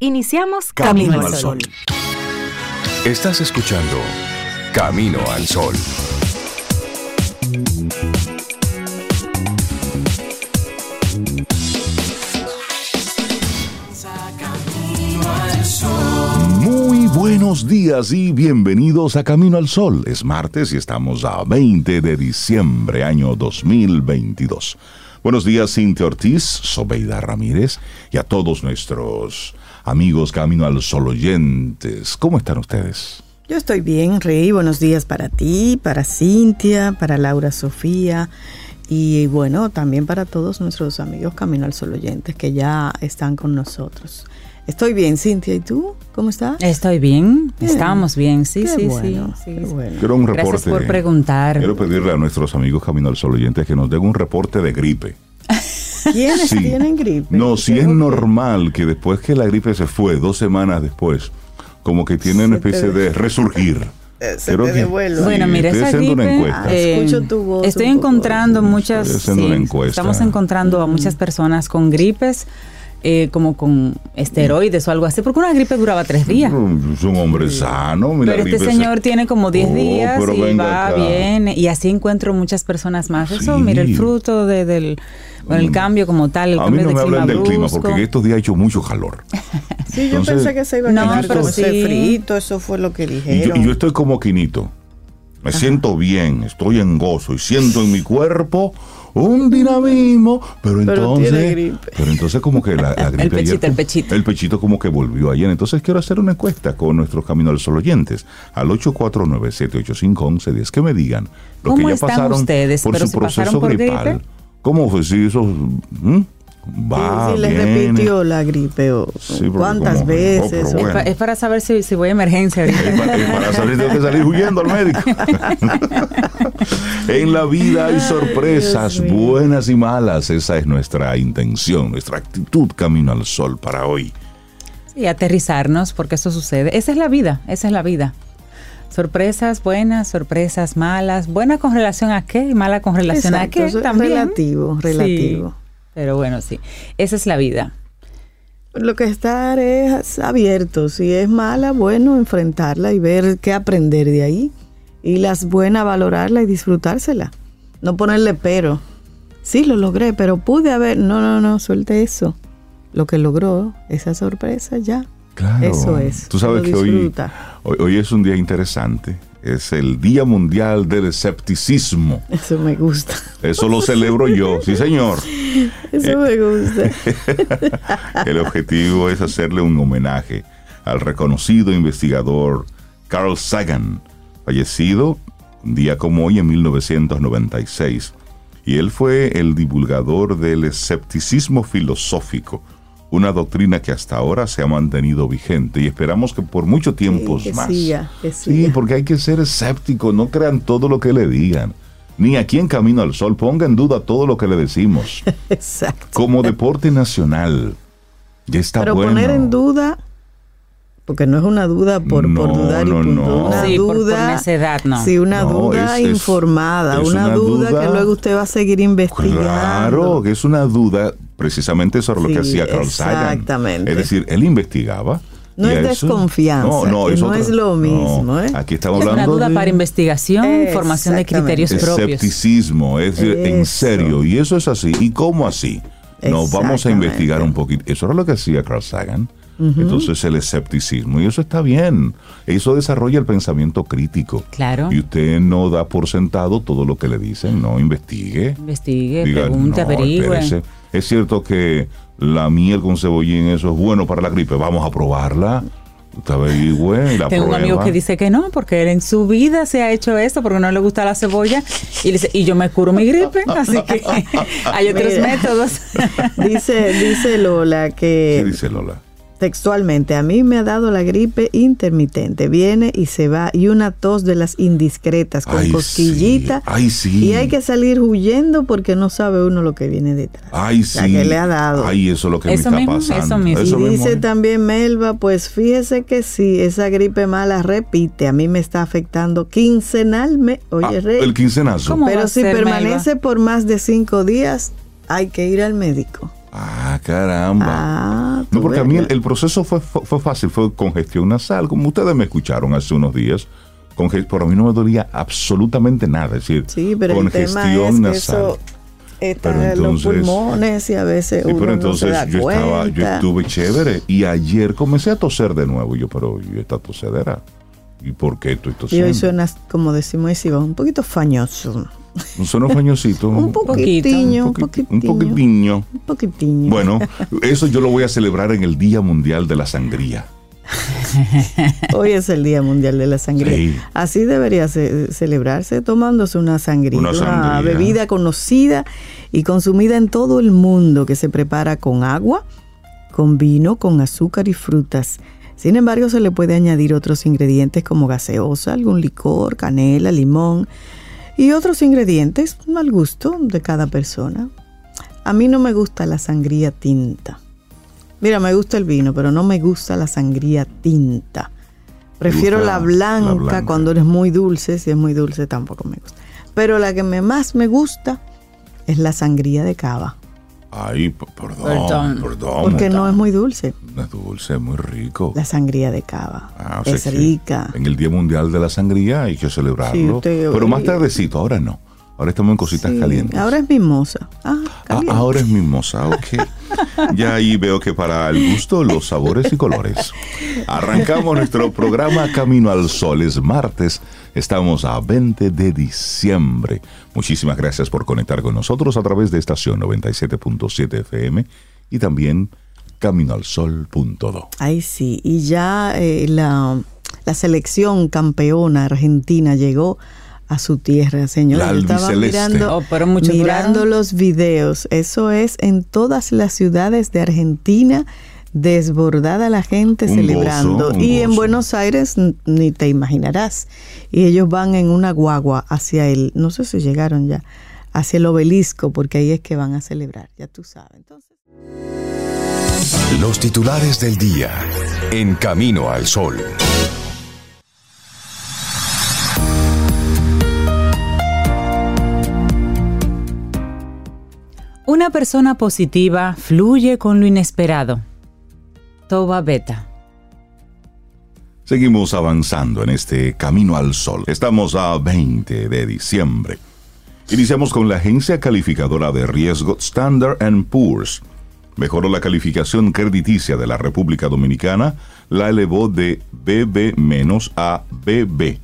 Iniciamos Camino, al Sol. Estás escuchando Camino al Sol. Muy buenos días y bienvenidos a Camino al Sol. Es martes y estamos a 20 de diciembre, año 2022. Buenos días, Cintia Ortiz, Sobeida Ramírez y a todos nuestros amigos Camino al Sol oyentes. ¿Cómo están ustedes? Yo estoy bien, Rey. Buenos días para ti, para Cintia, para Laura Sofía y bueno, también para todos nuestros amigos Camino al Sol oyentes que ya están con nosotros. Estoy bien, Cintia, ¿y tú? ¿Cómo estás? Estoy bien, estamos bien, sí, Qué sí, bueno, sí, qué sí. bueno. Quiero un reporte. Gracias por preguntar. Quiero pedirle a nuestros amigos Camino al Sol oyentes que nos den un reporte de gripe. ¿Quiénes Sí. tienen gripe? No, si es normal que después que la gripe se fue, dos semanas después, como que tiene una especie de resurgir. Eh, se Creo te que- devuelve. Bueno, Sí, mira, estoy esa haciendo una gripe. encuesta. eh, Escucho tu voz Estoy poco encontrando así. muchas. Estoy haciendo una sí, encuesta. Estamos encontrando a muchas personas con gripes, eh, como con esteroides o algo así, porque una gripe duraba tres días. Mm, Es un hombre sano. mira, Pero este señor se- tiene como 10 Oh, días y va, acá. viene, y así encuentro muchas personas más. Eso, Sí. mira, el fruto de- del bueno, el Mm. cambio como tal, el A mí cambio no de me hablan clima del clima porque estos días ha hecho mucho calor. Sí, yo Entonces- pensé que se iba a No, quedar pero sí. frito, eso fue lo que Y yo, dijeron. y yo estoy como Quinito. Me siento bien, estoy en gozo y siento en mi cuerpo un dinamismo, pero Pero entonces, pero entonces como que la, la gripe El pechito, ayer- el pechito. el pechito como que volvió ayer. Entonces quiero hacer una encuesta con nuestros Camino al Sol oyentes al 849-785-1110 que me digan lo ¿Cómo que ya están pasaron ustedes? por ¿Pero su si proceso por gripal. gripe? ¿Cómo fue? Si eso. Va, Sí, sí, les viene. repitió la gripe o Sí, cuántas como- veces. oh, Es, bueno. pa- es para saber si, si voy a emergencia. Es pa- es para salir, tengo que salir huyendo al médico. en la vida hay sorpresas buenas y malas. Esa es nuestra intención, nuestra actitud camino al sol para hoy. y aterrizarnos, porque eso sucede. Esa es la vida, esa es la vida. Sorpresas buenas, sorpresas malas. Buena con relación a qué y mala con relación a qué también. relativo, Sí, relativo. Pero bueno, sí. Esa es la vida. Lo que estar es abierto. Si es mala, bueno, enfrentarla y ver qué aprender de ahí. Y las buenas, valorarla y disfrutársela. No ponerle pero. Sí, lo logré, pero pude haber. No, no, no, suelte eso. Lo que logró, esa sorpresa ya. Claro. Eso es. Tú sabes que hoy, hoy, hoy es un día interesante. Es el Día Mundial del Escepticismo. Eso me gusta. Eso lo celebro yo, sí señor. Eso me gusta. El objetivo es hacerle un homenaje al reconocido investigador Carl Sagan, fallecido un día como hoy en 1996. Y él fue el divulgador del escepticismo filosófico, una doctrina que hasta ahora se ha mantenido vigente y esperamos que por mucho tiempo más. siga, Sí, porque hay que ser escéptico, no crean todo lo que le digan. Ni aquí en Camino al Sol ponga en duda todo lo que le decimos Exacto. como deporte nacional. Ya está Pero bueno. poner en duda, porque no es una duda por, por No, dudar y no, punto. no. Una Sí, por- por duda. necedad, no. Sí, una No, duda es- es- informada, es una, una duda, duda- que luego usted va a seguir investigando. Claro, que es una duda. Precisamente eso era lo que hacía Carl Sagan. exactamente. Es decir, él investigaba. No es eso- desconfianza, que no otra- es lo mismo, ¿eh? Aquí estamos Es una hablando duda de para investigación, formación de criterios propios. escepticismo, es decir, en serio. Y eso es así. ¿Y cómo así? Nos vamos a investigar un poquito. Eso era lo que hacía Carl Sagan. Entonces el escepticismo, y eso está bien. Eso desarrolla el pensamiento crítico. Claro. Y usted no da por sentado todo lo que le dicen, no investigue. Investigue, Diga, pregunte, "No, averigüe. espérese, Es cierto que la miel con cebollín, eso es bueno para la gripe. Vamos a probarla. Averigüe, la Tengo un amigo que dice que no, porque él en su vida se ha hecho eso, porque no le gusta la cebolla, y, dice, y yo me curo mi gripe, así que hay otros Mira. métodos. Dice, dice Lola ¿Qué que dice Lola? Textualmente, a mí me ha dado la gripe intermitente, viene y se va, y una tos de las indiscretas con Ay, cosquillita. sí. Ay, sí. Y hay que salir huyendo porque no sabe uno lo que viene detrás. Ay, sí. La que le ha dado. Ay, eso es lo que Eso me está mismo, pasando. eso mismo. Y dice también Melba, pues fíjese que sí, esa gripe mala repite, a mí me está afectando quincenalmente, oye Ah, Rey, el quincenazo. ¿Cómo? va pero si ser, permanece por más de cinco días, hay que ir al médico. Ah, caramba. Ah, no, porque a mí el, el proceso fue, fue, fue fácil, fue congestión nasal, como ustedes me escucharon hace unos días. Pero a mí no me dolía absolutamente nada, es decir, Sí, pero el tema congestión es que nasal. eso está Pero en los entonces- pulmones y a veces Sí, uno pero no se entonces da yo estaba, yo estuve chévere y ayer comencé a toser de nuevo. Yo, pero ¿y esta tosedera? ¿Y por qué estoy Y tosiendo? hoy suena, como decimos, un poquito fañoso. Un sueno fañosito. Un poquitiño, un poquiti- poquitiño. un poquitiño. Un poquitiño. Bueno, eso yo lo voy a celebrar en el Día Mundial de la Sangría. Hoy es el Día Mundial de la Sangría. Sí. Así debería ce- celebrarse tomándose una sangría, Una bebida conocida y consumida en todo el mundo que se prepara con agua, con vino, con azúcar y frutas. Sin embargo, se le puede añadir otros ingredientes como gaseosa, algún licor, canela, limón y otros ingredientes al gusto de cada persona. A mí no me gusta la sangría tinta. Mira, me gusta el vino, pero no me gusta la sangría tinta. Prefiero la la blanca, blanca? cuando es muy dulce. Si es muy dulce tampoco me gusta. Pero la que me, más me gusta es la sangría de cava. Ay, perdón, Perdón. perdón. Porque no es muy dulce. No es dulce, es muy rico. La sangría de cava. Ah, es rica. En el Día Mundial de la Sangría hay que celebrarlo. Sí, usted- pero más tardecito, ahora no. Ahora estamos en cositas Sí, calientes. Ahora es mimosa. Ah, Ah, ahora es mimosa, ok. Ya ahí veo que para el gusto, los sabores y colores. Arrancamos nuestro programa Camino al Sol. Es martes, estamos a 20 de diciembre. Muchísimas gracias por conectar con nosotros a través de estación 97.7 FM y también caminoalsol.do. Ay, sí. Y ya eh, la, la selección campeona argentina llegó a su tierra, señor. La estaba mirando, Oh, pero mucho mirando los videos. Eso es en todas las ciudades de Argentina. Desbordada la gente Un celebrando. gozo, y en. Buenos Aires ni te imaginarás. Y ellos van en una guagua hacia el, no sé si llegaron ya, hacia el obelisco, porque ahí es que van a celebrar, ya tú sabes. Entonces. Los titulares del día en Camino al Sol. Una persona positiva fluye con lo inesperado. Toba Beta. Seguimos avanzando en este camino al sol. Estamos a 20 de diciembre. Iniciamos con la agencia calificadora de riesgo Standard Poor's. Mejoró la calificación crediticia de la República Dominicana, la elevó de BB- a BB.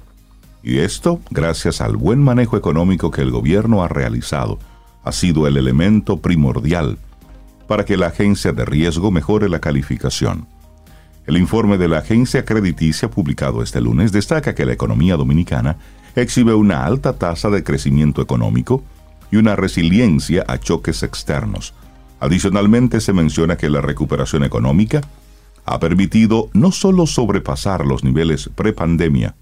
Y esto gracias al buen manejo económico que el gobierno ha realizado. Ha sido el elemento primordial para que la agencia de riesgo mejore la calificación. El informe de la agencia crediticia publicado este lunes destaca que la economía dominicana exhibe una alta tasa de crecimiento económico y una resiliencia a choques externos. Adicionalmente se menciona que la recuperación económica ha permitido no solo sobrepasar los niveles prepandemia,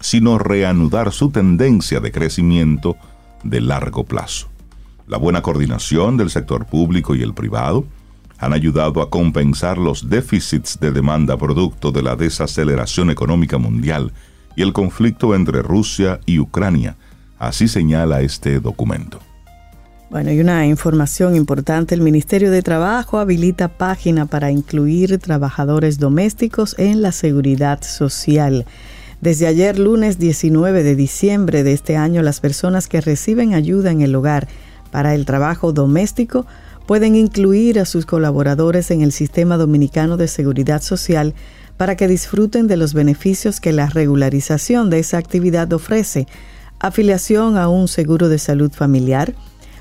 sino reanudar su tendencia de crecimiento de largo plazo. La buena coordinación del sector público y el privado han ayudado a compensar los déficits de demanda producto de la desaceleración económica mundial y el conflicto entre Rusia y Ucrania. Así señala este documento. Bueno, y una información importante, el Ministerio de Trabajo habilita página para incluir trabajadores domésticos en la seguridad social. Desde ayer, lunes 19 de diciembre de este año, las personas que reciben ayuda en el hogar para el trabajo doméstico pueden incluir a sus colaboradores en el Sistema Dominicano de Seguridad Social para que disfruten de los beneficios que la regularización de esa actividad ofrece, afiliación a un seguro de salud familiar,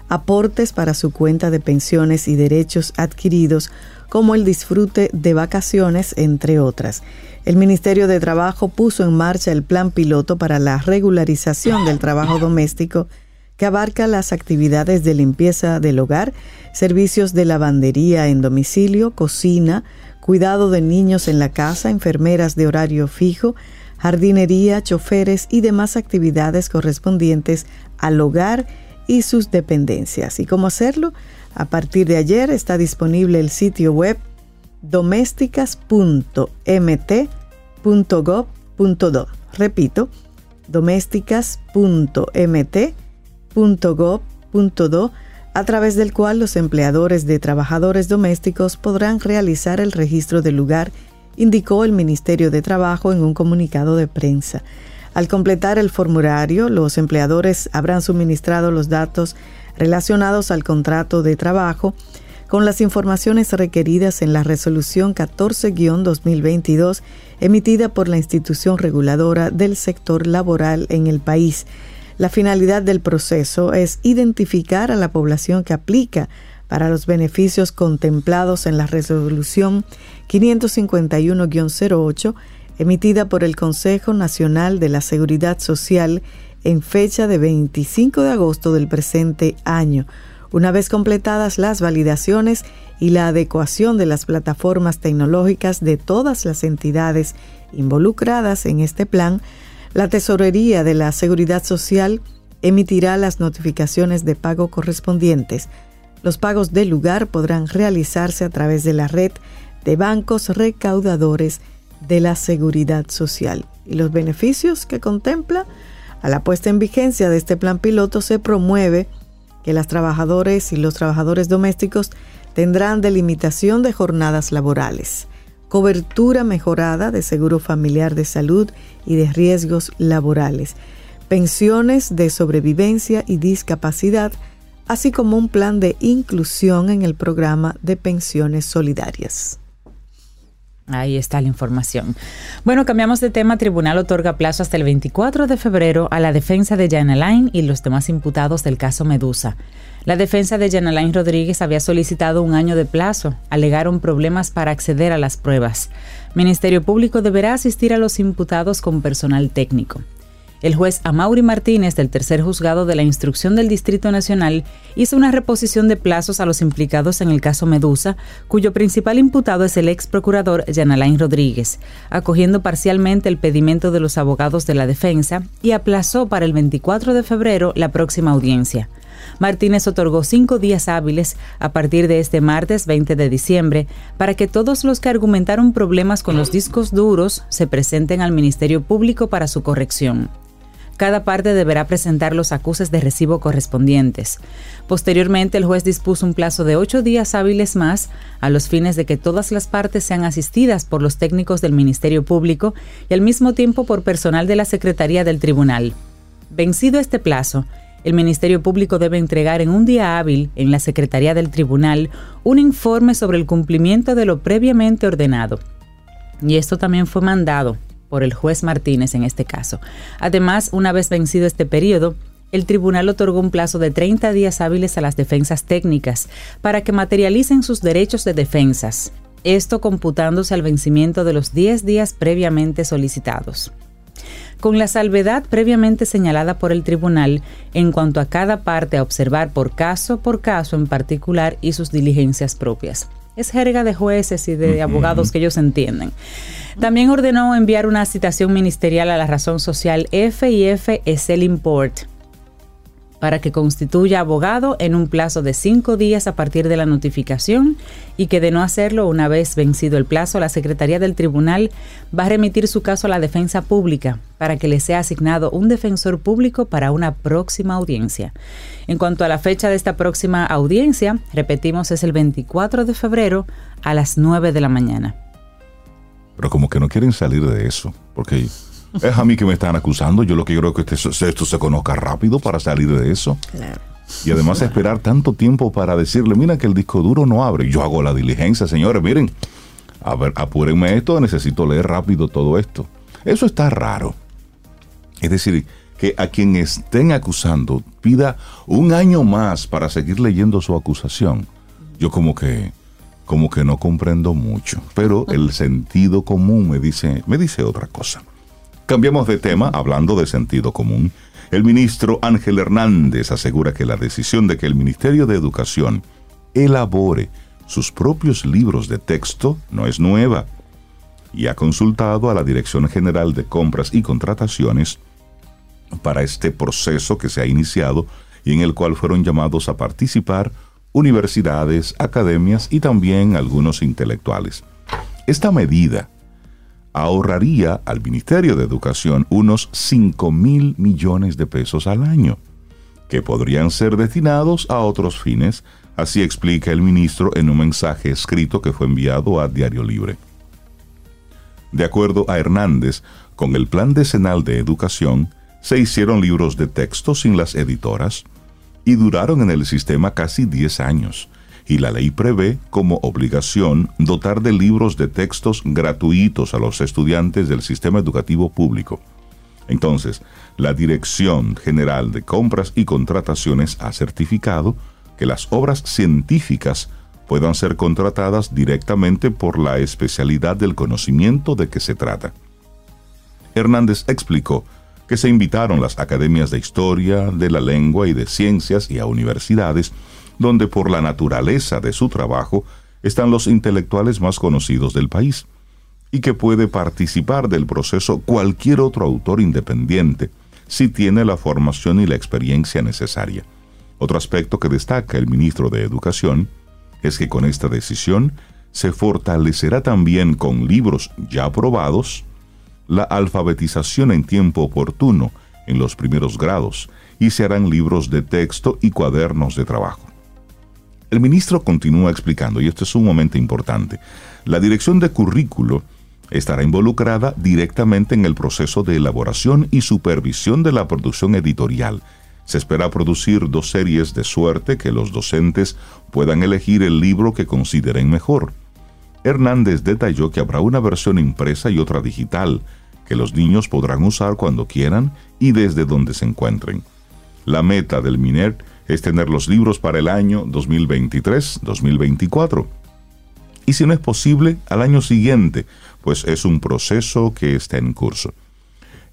aportes para su cuenta de pensiones y derechos adquiridos, como el disfrute de vacaciones, entre otras. El Ministerio de Trabajo puso en marcha el plan piloto para la regularización del trabajo doméstico que abarca las actividades de limpieza del hogar, servicios de lavandería en domicilio, cocina, cuidado de niños en la casa, enfermeras de horario fijo, jardinería, choferes y demás actividades correspondientes al hogar y sus dependencias. ¿Y cómo hacerlo? A partir de ayer está disponible el sitio web domésticas.mt.gov.do. Repito, domésticas.mt.gov.do. a través del cual los empleadores de trabajadores domésticos podrán realizar el registro del lugar, indicó el Ministerio de Trabajo en un comunicado de prensa. Al completar el formulario, los empleadores habrán suministrado los datos relacionados al contrato de trabajo con las informaciones requeridas en la resolución 14-2022 emitida por la institución reguladora del sector laboral en el país. La finalidad del proceso es identificar a la población que aplica para los beneficios contemplados en la resolución 551-08 emitida por el Consejo Nacional de la Seguridad Social en fecha de 25 de agosto del presente año. Una vez completadas las validaciones y la adecuación de las plataformas tecnológicas de todas las entidades involucradas en este plan, la Tesorería de la Seguridad Social emitirá las notificaciones de pago correspondientes. Los pagos del lugar podrán realizarse a través de la red de bancos recaudadores de la Seguridad Social. Y los beneficios que contempla a la puesta en vigencia de este plan piloto se promueve que las trabajadoras y los trabajadores domésticos tendrán delimitación de jornadas laborales, cobertura mejorada de seguro familiar de salud y de riesgos laborales, pensiones de sobrevivencia y discapacidad, así como un plan de inclusión en el programa de pensiones solidarias. Ahí está la información. Bueno, cambiamos de tema. Tribunal otorga plazo hasta el 24 de febrero a la defensa de Jan Alain y los demás imputados del caso Medusa. La defensa de Jan Alain Rodríguez había solicitado un año de plazo. Alegaron problemas para acceder a las pruebas. Ministerio Público deberá asistir a los imputados con personal técnico. El juez Amaury Martínez del tercer juzgado de la instrucción del Distrito Nacional hizo una reposición de plazos a los implicados en el caso Medusa, cuyo principal imputado es el ex procurador Alain Rodríguez, acogiendo parcialmente el pedimento de los abogados de la defensa y aplazó para el 24 de febrero la próxima audiencia. Martínez otorgó cinco días hábiles a partir de este martes 20 de diciembre para que todos los que argumentaron problemas con los discos duros se presenten al Ministerio Público para su corrección cada parte deberá presentar los acuses de recibo correspondientes. Posteriormente, el juez dispuso un plazo de ocho días hábiles más a los fines de que todas las partes sean asistidas por los técnicos del Ministerio Público y al mismo tiempo por personal de la Secretaría del Tribunal. Vencido este plazo, el Ministerio Público debe entregar en un día hábil en la Secretaría del Tribunal un informe sobre el cumplimiento de lo previamente ordenado. Y esto también fue mandado por el juez Martínez en este caso. Además, una vez vencido este periodo, el tribunal otorgó un plazo de 30 días hábiles a las defensas técnicas para que materialicen sus derechos de defensas, esto computándose al vencimiento de los 10 días previamente solicitados. Con la salvedad previamente señalada por el tribunal en cuanto a cada parte a observar por caso por caso en particular y sus diligencias propias. Es jerga de jueces y de abogados que ellos entienden. También ordenó enviar una citación ministerial a la razón social F y F Import para que constituya abogado en un plazo de cinco días a partir de la notificación y que de no hacerlo una vez vencido el plazo, la Secretaría del Tribunal va a remitir su caso a la defensa pública para que le sea asignado un defensor público para una próxima audiencia. En cuanto a la fecha de esta próxima audiencia, repetimos, es el 24 de febrero a las 9 de la mañana. Pero como que no quieren salir de eso, porque es a mí que me están acusando. Yo lo que creo que este, esto se conozca rápido para salir de eso. Y además esperar tanto tiempo para decirle, mira que el disco duro no abre. Yo hago la diligencia, señores, miren, a ver, apúrenme esto, necesito leer rápido todo esto. Eso está raro. Es decir, que a quien estén acusando pida un año más para seguir leyendo su acusación. Yo como que como que no comprendo mucho, pero el sentido común me dice me dice otra cosa. Cambiamos de tema hablando de sentido común. El ministro Ángel Hernández asegura que la decisión de que el Ministerio de Educación elabore sus propios libros de texto no es nueva y ha consultado a la Dirección General de Compras y Contrataciones para este proceso que se ha iniciado y en el cual fueron llamados a participar universidades, academias y también algunos intelectuales. Esta medida ahorraría al Ministerio de Educación unos 5 mil millones de pesos al año, que podrían ser destinados a otros fines, así explica el ministro en un mensaje escrito que fue enviado a Diario Libre. De acuerdo a Hernández, con el Plan Decenal de Educación, se hicieron libros de texto sin las editoras y duraron en el sistema casi 10 años, y la ley prevé como obligación dotar de libros de textos gratuitos a los estudiantes del sistema educativo público. Entonces, la Dirección General de Compras y Contrataciones ha certificado que las obras científicas puedan ser contratadas directamente por la especialidad del conocimiento de que se trata. Hernández explicó que se invitaron las academias de historia, de la lengua y de ciencias y a universidades, donde por la naturaleza de su trabajo están los intelectuales más conocidos del país, y que puede participar del proceso cualquier otro autor independiente, si tiene la formación y la experiencia necesaria. Otro aspecto que destaca el ministro de Educación es que con esta decisión se fortalecerá también con libros ya aprobados la alfabetización en tiempo oportuno en los primeros grados y se harán libros de texto y cuadernos de trabajo. El ministro continúa explicando, y esto es un momento importante, la dirección de currículo estará involucrada directamente en el proceso de elaboración y supervisión de la producción editorial. Se espera producir dos series de suerte que los docentes puedan elegir el libro que consideren mejor. Hernández detalló que habrá una versión impresa y otra digital, que los niños podrán usar cuando quieran y desde donde se encuentren. La meta del MINER es tener los libros para el año 2023-2024. Y si no es posible, al año siguiente, pues es un proceso que está en curso.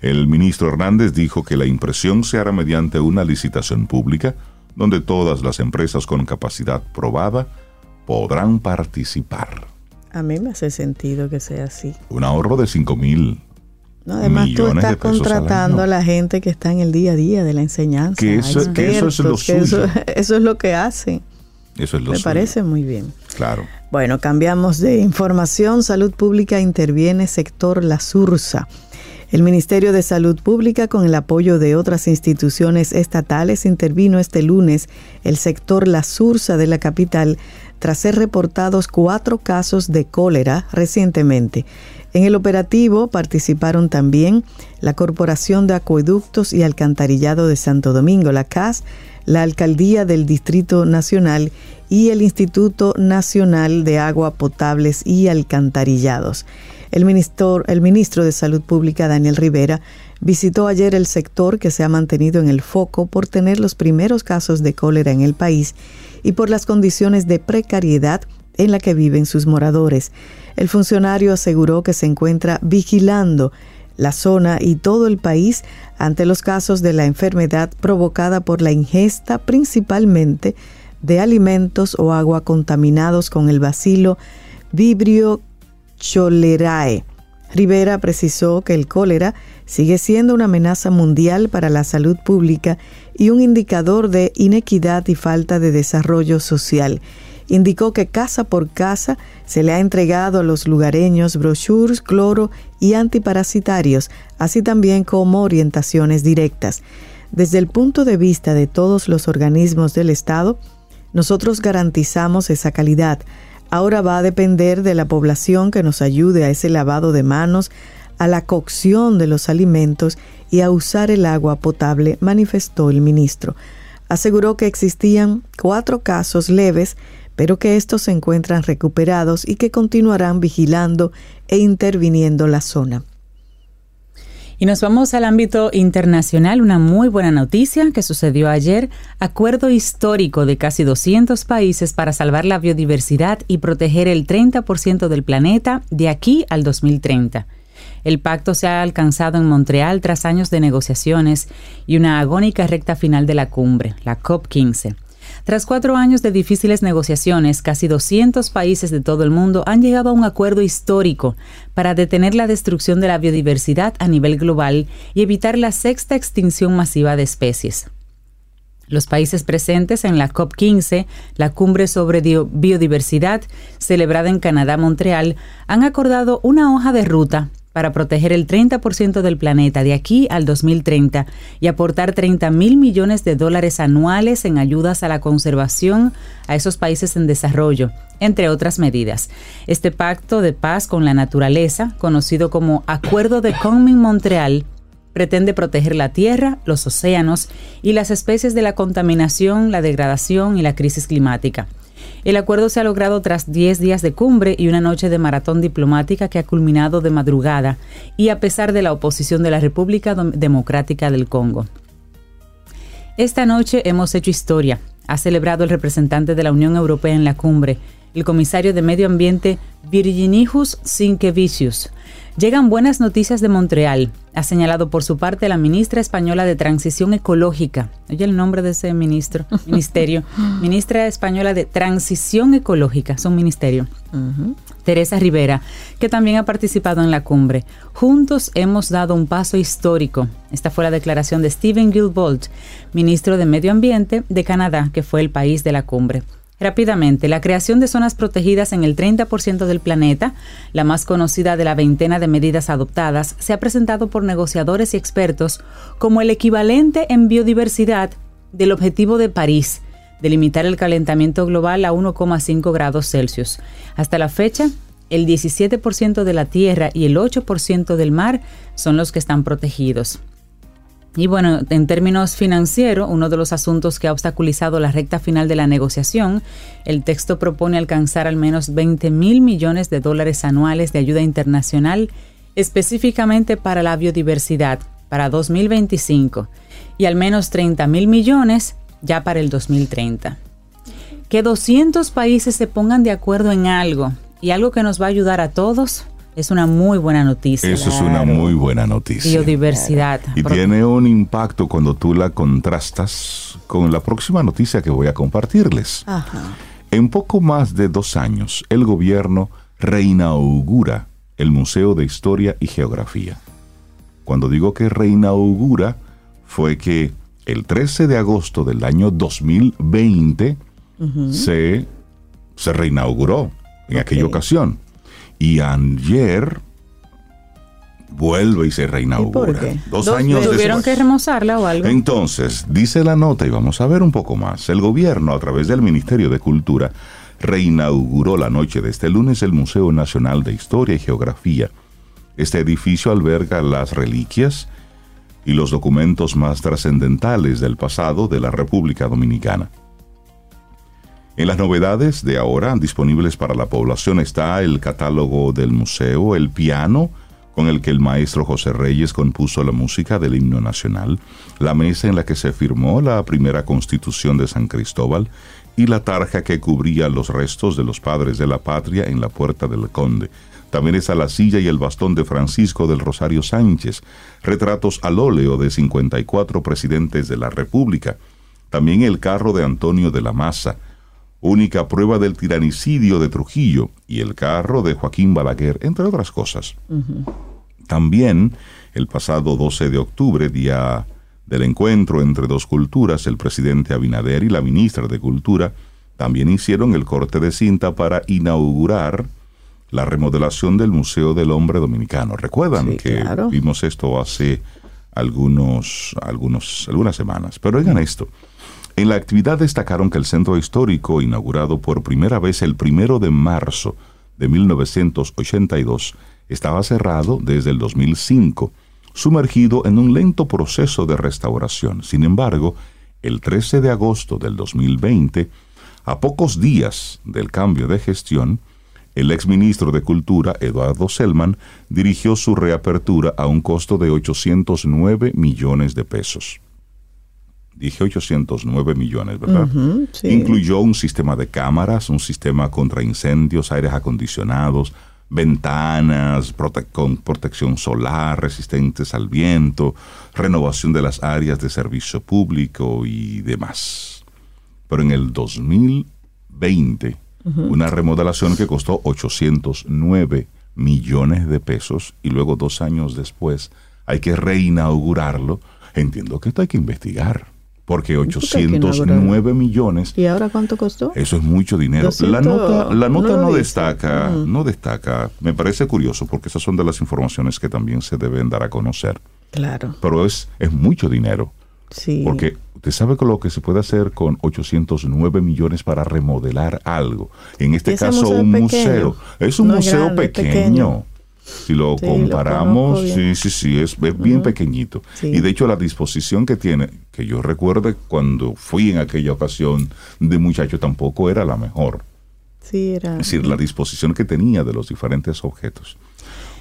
El ministro Hernández dijo que la impresión se hará mediante una licitación pública, donde todas las empresas con capacidad probada podrán participar. A mí me hace sentido que sea así. Un ahorro de 5 mil. No, además tú estás contratando a la gente que está en el día a día de la enseñanza. Que eso- a que eso es lo eso, suyo. eso es lo que hacen. Eso es lo Me suyo. parece muy bien. Claro. Bueno, cambiamos de información. Salud Pública interviene sector La Sursa. El Ministerio de Salud Pública, con el apoyo de otras instituciones estatales, intervino este lunes el sector La Sursa de la capital tras ser reportados cuatro casos de cólera recientemente. En el operativo participaron también la Corporación de Acueductos y Alcantarillado de Santo Domingo, la CAS, la Alcaldía del Distrito Nacional y el Instituto Nacional de Agua Potables y Alcantarillados. El ministro, el ministro de Salud Pública, Daniel Rivera, visitó ayer el sector que se ha mantenido en el foco por tener los primeros casos de cólera en el país y por las condiciones de precariedad en la que viven sus moradores. El funcionario aseguró que se encuentra vigilando la zona y todo el país ante los casos de la enfermedad provocada por la ingesta principalmente de alimentos o agua contaminados con el bacilo Vibrio cholerae. Rivera precisó que el cólera sigue siendo una amenaza mundial para la salud pública y un indicador de inequidad y falta de desarrollo social. Indicó que casa por casa se le ha entregado a los lugareños brochures, cloro y antiparasitarios, así también como orientaciones directas. Desde el punto de vista de todos los organismos del Estado, nosotros garantizamos esa calidad. Ahora va a depender de la población que nos ayude a ese lavado de manos, a la cocción de los alimentos y a usar el agua potable, manifestó el ministro. Aseguró que existían cuatro casos leves, pero que estos se encuentran recuperados y que continuarán vigilando e interviniendo la zona. Y nos vamos al ámbito internacional. Una muy buena noticia que sucedió ayer. Acuerdo histórico de casi 200 países para salvar la biodiversidad y proteger el 30% del planeta de aquí al 2030. El pacto se ha alcanzado en Montreal tras años de negociaciones y una agónica recta final de la cumbre, la COP15. Tras cuatro años de difíciles negociaciones, casi 200 países de todo el mundo han llegado a un acuerdo histórico para detener la destrucción de la biodiversidad a nivel global y evitar la sexta extinción masiva de especies. Los países presentes en la COP15, la cumbre sobre biodiversidad celebrada en Canadá, Montreal, han acordado una hoja de ruta para proteger el 30% del planeta de aquí al 2030 y aportar 30 mil millones de dólares anuales en ayudas a la conservación a esos países en desarrollo, entre otras medidas. Este pacto de paz con la naturaleza, conocido como Acuerdo de Conmin-Montreal, pretende proteger la tierra, los océanos y las especies de la contaminación, la degradación y la crisis climática. El acuerdo se ha logrado tras 10 días de cumbre y una noche de maratón diplomática que ha culminado de madrugada y a pesar de la oposición de la República Democrática del Congo. Esta noche hemos hecho historia, ha celebrado el representante de la Unión Europea en la cumbre, el comisario de Medio Ambiente Virginijus Sinkevicius. Llegan buenas noticias de Montreal, ha señalado por su parte la ministra española de Transición Ecológica. Oye el nombre de ese ministro, ministerio. ministra española de Transición Ecológica, es un ministerio. Teresa Rivera, que también ha participado en la cumbre. Juntos hemos dado un paso histórico. Esta fue la declaración de Stephen Guilbolt, ministro de Medio Ambiente de Canadá, que fue el país de la cumbre. Rápidamente, la creación de zonas protegidas en el 30% del planeta, la más conocida de la veintena de medidas adoptadas, se ha presentado por negociadores y expertos como el equivalente en biodiversidad del objetivo de París, de limitar el calentamiento global a 1,5 grados Celsius. Hasta la fecha, el 17% de la tierra y el 8% del mar son los que están protegidos. Y bueno, en términos financieros, uno de los asuntos que ha obstaculizado la recta final de la negociación, el texto propone alcanzar al menos 20 mil millones de dólares anuales de ayuda internacional específicamente para la biodiversidad para 2025 y al menos 30 mil millones ya para el 2030. Que 200 países se pongan de acuerdo en algo y algo que nos va a ayudar a todos es una muy buena noticia. Eso es una muy buena noticia. Biodiversidad. Y tiene un impacto cuando tú la contrastas con la próxima noticia que voy a compartirles. En poco más de dos años, el gobierno reinaugura el Museo de Historia y Geografía. Cuando digo que reinaugura, fue que el 13 de agosto del año 2020 se, se reinauguró en aquella ocasión. Y ayer vuelve y se reinaugura. Dos, años ¿Tuvieron que remozarla o algo? Entonces, dice la nota, y vamos a ver un poco más. El gobierno, a través del Ministerio de Cultura, reinauguró la noche de este lunes el Museo Nacional de Historia y Geografía. Este edificio alberga las reliquias y los documentos más trascendentales del pasado de la República Dominicana. En las novedades de ahora disponibles para la población está el catálogo del museo, el piano con el que el maestro José Reyes compuso la música del himno nacional, la mesa en la que se firmó la primera constitución de San Cristóbal y la tarja que cubría los restos de los padres de la patria en la puerta del conde. También está la silla y el bastón de Francisco del Rosario Sánchez, retratos al óleo de 54 presidentes de la República, también el carro de Antonio de la Maza, única prueba del tiranicidio de Trujillo y el carro de Joaquín Balaguer, entre otras cosas. También, el pasado 12 de octubre, día del encuentro entre dos culturas, el presidente Abinader y la ministra de Cultura también hicieron el corte de cinta para inaugurar la remodelación del Museo del Hombre Dominicano. Recuerdan que vimos esto hace algunos, algunos, algunas semanas. Pero oigan esto. En la actividad destacaron que el centro histórico, inaugurado por primera vez el primero de marzo de 1982, estaba cerrado desde el 2005, sumergido en un lento proceso de restauración. Sin embargo, el 13 de agosto del 2020, a pocos días del cambio de gestión, el exministro de Cultura, Eduardo Selman, dirigió su reapertura a un costo de 809 millones de pesos dije 809 millones, ¿verdad? Incluyó un sistema de cámaras, un sistema contra incendios, aires acondicionados, ventanas, con protección solar, resistentes al viento, renovación de las áreas de servicio público y demás. Pero en el 2020, una remodelación que costó 809 millones de pesos y luego dos años después hay que reinaugurarlo, entiendo que esto hay que investigar Porque por qué aquí no 809 millones, ¿Y ahora cuánto costó? eso es mucho dinero. 200, la nota, la nota no destaca, no destaca. Me parece curioso porque esas son de las informaciones que también se deben dar a conocer. Claro, Pero es, es mucho dinero. sí. Porque usted sabe con lo que se puede hacer con 809 millones para remodelar algo. En este caso, museo un pequeño. museo. Es un No museo grande, pequeño. pequeño. Si lo Sí, comparamos, sí, sí, sí, es, es bien pequeñito. Sí. Y de hecho la disposición que tiene, que yo recuerde cuando fui en aquella ocasión de muchacho, tampoco era la mejor. sí, era. Es decir, la disposición que tenía de los diferentes objetos.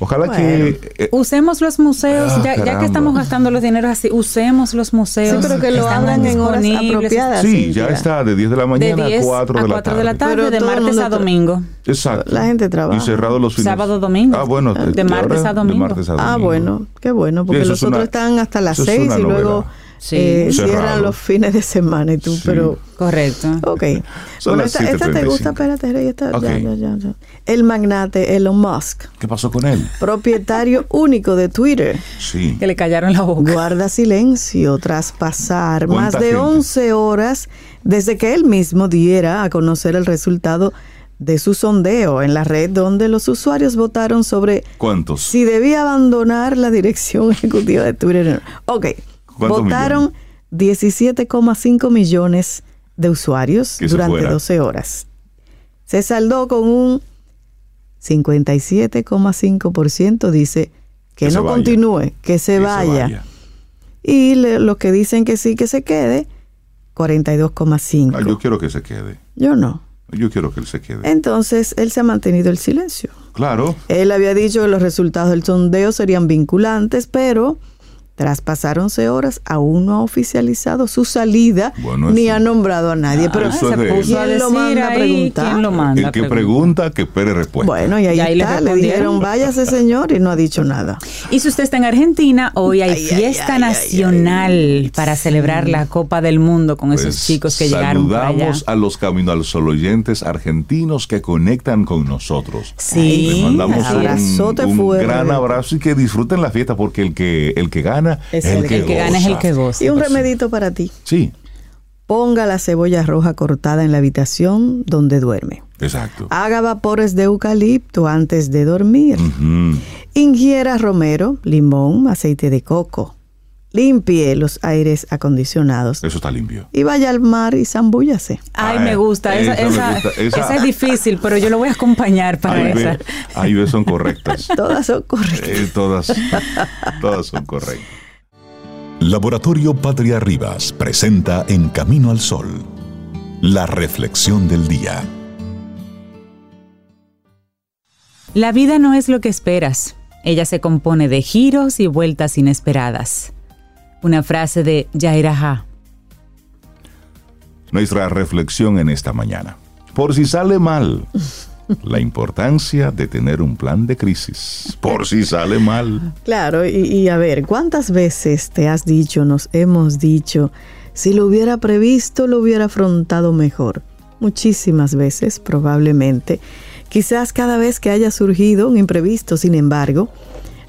Ojalá Bueno. que... eh, Usemos los museos, Ah, ya, ya que estamos gastando los dineros así, usemos los museos. Sí, pero que lo abran en horas apropiadas. sí, sí, ya ya. está de 10 de la De mañana 10 a 4 a de la 4 tarde. de la tarde, Pero de martes a domingo. Exacto. La gente trabaja. Y cerrado los fines. Sábado, domingo. Ah, bueno. De martes a domingo. De martes a domingo. Ah, bueno, qué bueno, porque los otros están hasta las eso es 6 una y luego. Sí. eh, cierran los fines de semana y tú, Sí. pero Correcto. ok. Son Bueno, las esta, esta te 7:35. gusta, espérate, Rey, esta- Ok. ya, ya, ya, ya. El magnate Elon Musk, ¿Qué pasó con él? propietario único de Twitter, Sí. Que le callaron la boca. guarda silencio tras pasar ¿Cuánta más de gente? 11 horas desde que él mismo diera a conocer el resultado de su sondeo en la red donde los usuarios votaron sobre ¿Cuántos? si debía abandonar la dirección ejecutiva de Twitter. Ok, ¿Cuántos votaron 17,5 millones de usuarios durante fuera. 12 horas. Se saldó con un 57,5% dice que, no continúe, que se Que se vaya. Y le- los que dicen que sí, que se quede, 42,5. Ah, yo quiero que se quede. Yo no. Yo quiero que él se quede. Entonces, él se ha mantenido el silencio. Claro. Él había dicho que los resultados del sondeo serían vinculantes, pero tras pasar 11 horas aún no ha oficializado su salida Bueno, ni eso- ha nombrado a nadie. pero eso se puso a ¿quién lo decir manda a ahí, preguntar? ¿Quién lo manda? El a que pregunta, que espere respuesta. Bueno, y ahí, Y ahí le está, le respondieron. dijeron, váyase señor, y no ha dicho nada. Y si usted está en Argentina, hoy hay Ay, fiesta ay, ay, nacional ay. para celebrar la Copa del Mundo con esos Pues, chicos que llegaron por allá. Saludamos a los Camino al Sol oyentes argentinos que conectan con nosotros. Sí. Les mandamos un, abrazote un gran abrazo y que disfruten la fiesta porque el que el que gana Es el, el que, que gana es el que goza. Y un remedito para ti. Sí, Ponga la cebolla roja cortada en la habitación donde duerme. exacto. Haga vapores de eucalipto antes de dormir. Ujú. Ingiera romero, limón, aceite de coco. Limpie los aires acondicionados. Eso está limpio. Y vaya al mar y zambúllase. Ay, Ah, me gusta. Esa, esa me esa- gusta. Esa- esa es difícil, pero yo lo voy a acompañar para Ahí esa. ve, ahí ve, son correctas. Todas son correctas. Eh, todas, todas son correctas. Laboratorio Patria Rivas presenta En Camino al Sol, la reflexión del día. La vida no es lo que esperas. Ella se compone de giros y vueltas inesperadas. Una frase de Jaira Ha. Nuestra reflexión en esta mañana. Por si sale mal, la importancia de tener un plan de crisis. Por si sale mal. Claro, y, y a ver, ¿cuántas veces te has dicho, nos hemos dicho, si lo hubiera previsto, lo hubiera afrontado mejor? Muchísimas veces, probablemente. Quizás cada vez que haya surgido un imprevisto, sin embargo,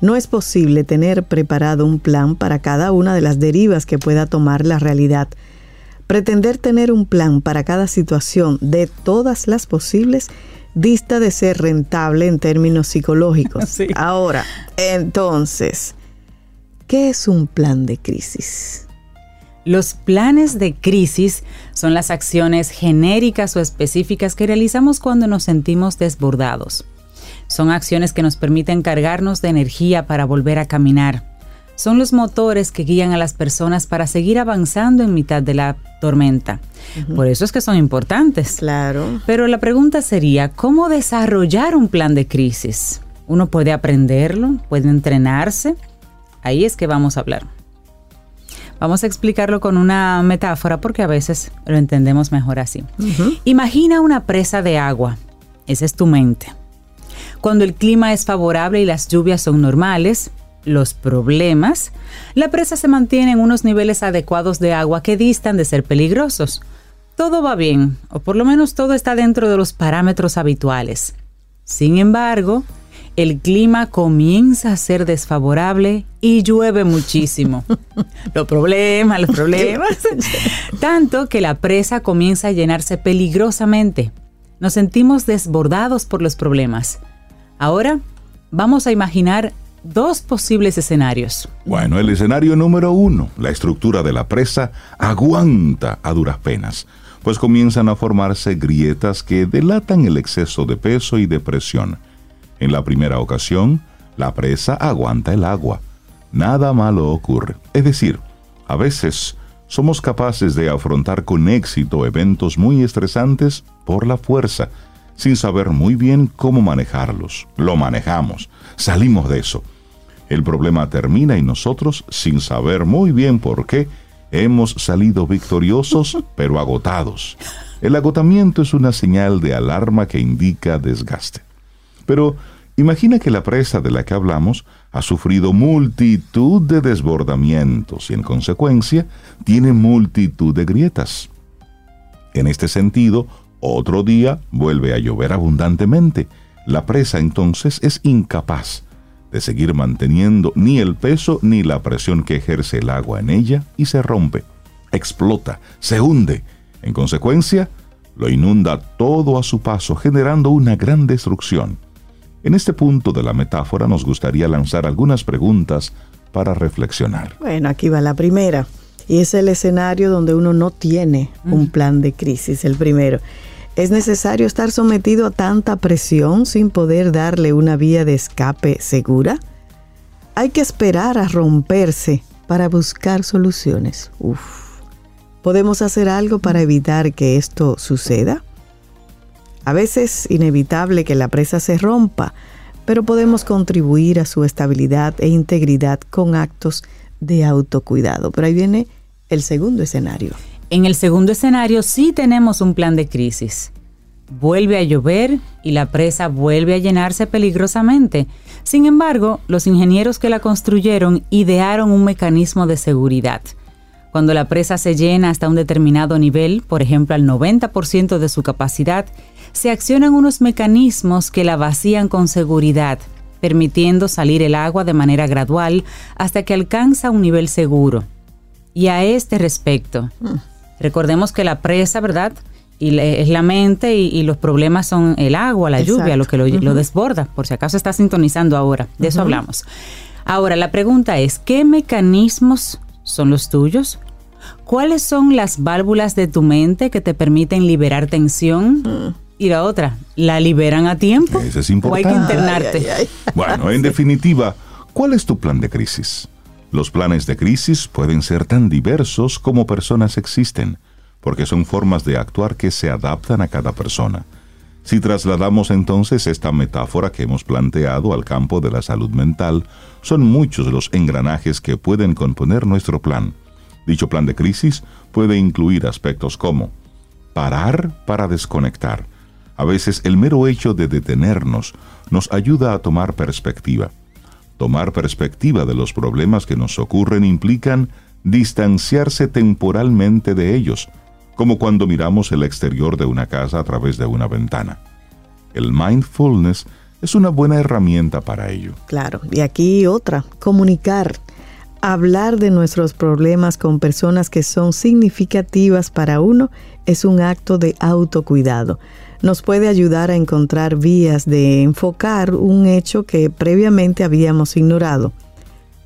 no es posible tener preparado un plan para cada una de las derivas que pueda tomar la realidad. Pretender tener un plan para cada situación de todas las posibles dista de ser rentable en términos psicológicos. Sí. Ahora, entonces, ¿qué es un plan de crisis? Los planes de crisis son las acciones genéricas o específicas que realizamos cuando nos sentimos desbordados. Son acciones que nos permiten cargarnos de energía para volver a caminar. Son los motores que guían a las personas para seguir avanzando en mitad de la tormenta. Por eso es que son importantes. Claro. Pero la pregunta sería, ¿cómo desarrollar un plan de crisis? ¿Uno puede aprenderlo? ¿Puede entrenarse? Ahí es que vamos a hablar. Vamos a explicarlo con una metáfora porque a veces lo entendemos mejor así. Imagina una presa de agua. Esa es tu mente. Cuando el clima es favorable y las lluvias son normales, los problemas, la presa se mantiene en unos niveles adecuados de agua que distan de ser peligrosos. Todo va bien, o por lo menos todo está dentro de los parámetros habituales. Sin embargo, el clima comienza a ser desfavorable y llueve muchísimo. los problemas, los problemas. Tanto que la presa comienza a llenarse peligrosamente. Nos sentimos desbordados por los problemas. Ahora vamos a imaginar dos posibles escenarios. Bueno, el escenario número uno, la estructura de la presa aguanta a duras penas, pues comienzan a formarse grietas que delatan el exceso de peso y de presión. En la primera ocasión, la presa aguanta el agua. Nada malo ocurre. Es decir, a veces somos capaces de afrontar con éxito eventos muy estresantes por la fuerza, sin saber muy bien cómo manejarlos. Lo manejamos, salimos de eso. El problema termina y nosotros, sin saber muy bien por qué, hemos salido victoriosos pero agotados. El agotamiento es una señal de alarma que indica desgaste. Pero imagina que la presa de la que hablamos ha sufrido multitud de desbordamientos y en consecuencia tiene multitud de grietas. En este sentido, otro día vuelve a llover abundantemente. La presa entonces es incapaz de seguir manteniendo ni el peso ni la presión que ejerce el agua en ella y se rompe, explota, se hunde. En consecuencia, lo inunda todo a su paso, generando una gran destrucción. En este punto de la metáfora nos gustaría lanzar algunas preguntas para reflexionar. Bueno, aquí va la primera. Y es el escenario donde uno no tiene un plan de crisis, el primero. ¿Es necesario estar sometido a tanta presión sin poder darle una vía de escape segura? Hay que esperar a romperse para buscar soluciones. Uf. ¿Podemos hacer algo para evitar que esto suceda? A veces es inevitable que la presa se rompa, pero podemos contribuir a su estabilidad e integridad con actos de autocuidado. Pero ahí viene el segundo escenario. En el segundo escenario sí tenemos un plan de crisis. Vuelve a llover y la presa vuelve a llenarse peligrosamente. Sin embargo, los ingenieros que la construyeron idearon un mecanismo de seguridad. Cuando la presa se llena hasta un determinado nivel, por ejemplo al 90% de su capacidad, se accionan unos mecanismos que la vacían con seguridad, permitiendo salir el agua de manera gradual hasta que alcanza un nivel seguro. Y a este respecto, recordemos que la presa, ¿verdad? Y es la mente y, los problemas son el agua, la lluvia, lo que lo, desborda, por si acaso está sintonizando ahora, de eso hablamos. Ahora, la pregunta es, ¿qué mecanismos son los tuyos? ¿Cuáles son las válvulas de tu mente que te permiten liberar tensión? Mm. Y la otra, ¿la liberan a tiempo? Eso es importante. ¿O hay que internarte? Bueno, en definitiva, ¿cuál es tu plan de crisis? Los planes de crisis pueden ser tan diversos como personas existen, porque son formas de actuar que se adaptan a cada persona. Si trasladamos entonces esta metáfora que hemos planteado al campo de la salud mental, son muchos los engranajes que pueden componer nuestro plan. Dicho plan de crisis puede incluir aspectos como parar para desconectar. A veces el mero hecho de detenernos nos ayuda a tomar perspectiva. Tomar perspectiva de los problemas que nos ocurren implican distanciarse temporalmente de ellos, como cuando miramos el exterior de una casa a través de una ventana. El mindfulness es una buena herramienta para ello. Claro, y aquí otra, comunicar, hablar de nuestros problemas con personas que son significativas para uno es un acto de autocuidado nos puede ayudar a encontrar vías de enfocar un hecho que previamente habíamos ignorado.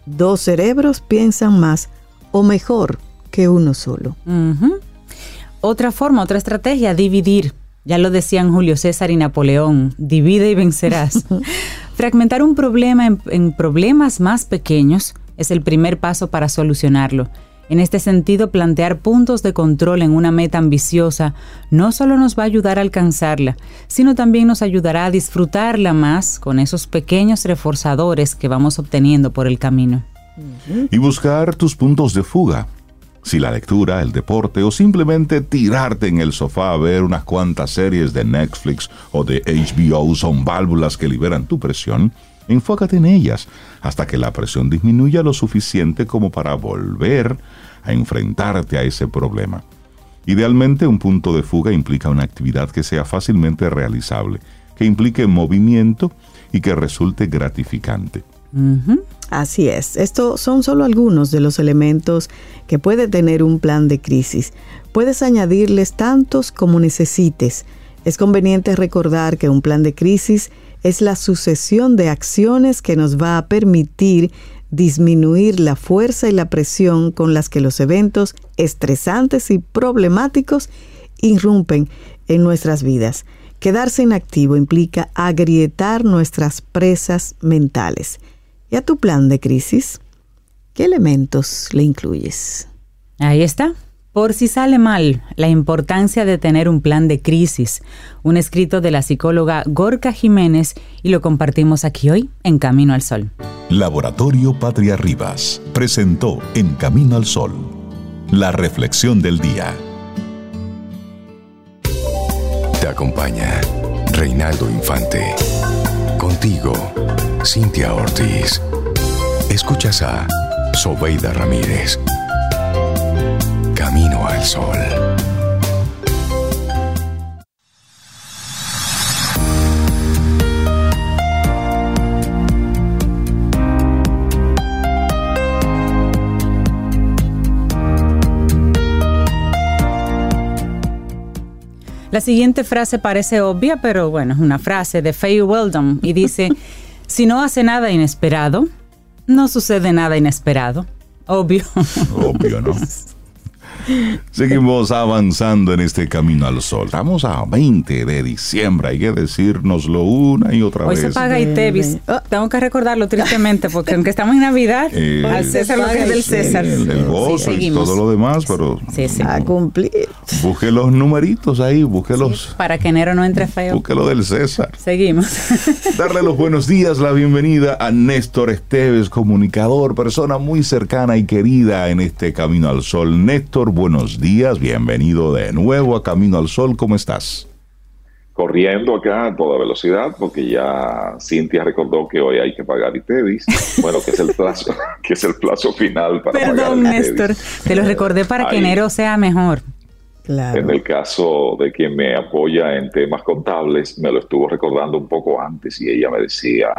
Dos cerebros piensan más o mejor que uno solo. Otra forma, otra estrategia, dividir. Ya lo decían Julio César y Napoleón, divide y vencerás. Fragmentar un problema en problemas más pequeños es el primer paso para solucionarlo. En este sentido, plantear puntos de control en una meta ambiciosa no solo nos va a ayudar a alcanzarla, sino también nos ayudará a disfrutarla más con esos pequeños reforzadores que vamos obteniendo por el camino. Y buscar tus puntos de fuga. Si la lectura, el deporte o simplemente tirarte en el sofá a ver unas cuantas series de Netflix o de HBO son válvulas que liberan tu presión, Enfócate en ellas hasta que la presión disminuya lo suficiente como para volver a enfrentarte a ese problema. Idealmente un punto de fuga implica una actividad que sea fácilmente realizable, que implique movimiento y que resulte gratificante. Así es, estos son solo algunos de los elementos que puede tener un plan de crisis. Puedes añadirles tantos como necesites. Es conveniente recordar que un plan de crisis es la sucesión de acciones que nos va a permitir disminuir la fuerza y la presión con las que los eventos estresantes y problemáticos irrumpen en nuestras vidas. Quedarse inactivo implica agrietar nuestras presas mentales. ¿Y a tu plan de crisis? ¿Qué elementos le incluyes? Ahí está. Por si sale mal, la importancia de tener un plan de crisis. Un escrito de la psicóloga Gorka Jiménez y lo compartimos aquí hoy en Camino al Sol. Laboratorio Patria Rivas presentó En Camino al Sol la reflexión del día. Te acompaña Reinaldo Infante. Contigo, Cintia Ortiz. Escuchas a Sobeida Ramírez. Camino al Sol. La siguiente frase parece obvia, pero bueno, es una frase de Faye Weldon y dice, si no hace nada inesperado, no sucede nada inesperado. Obvio. Obvio, ¿no? Seguimos avanzando en este camino al sol. Estamos a 20 de diciembre, hay que decirnoslo una y otra Hoy vez. se paga ITEVIS. Tengo que recordarlo tristemente porque aunque estamos en Navidad, Eh, al César lo que es del César. El, el gozo Sí, y seguimos. todo lo demás, pero Sí, sí. A cumplir. busque los numeritos ahí, busque los, Para que enero no entre feo. busque lo del César. Seguimos. Darle los buenos días, la bienvenida a Néstor Esteves, comunicador, persona muy cercana y querida en este Camino al Sol. Néstor, buenos días, bienvenido de nuevo a Camino al Sol, ¿cómo estás? corriendo acá a toda velocidad porque ya Cintia recordó que hoy hay que pagar ITEVIS, bueno, que es el plazo, que es el plazo final para Perdón, pagar Néstor. ITEVIS. Te lo recordé para que enero sea mejor. Claro. En el caso de quien me apoya en temas contables, me lo estuvo recordando un poco antes y ella me decía,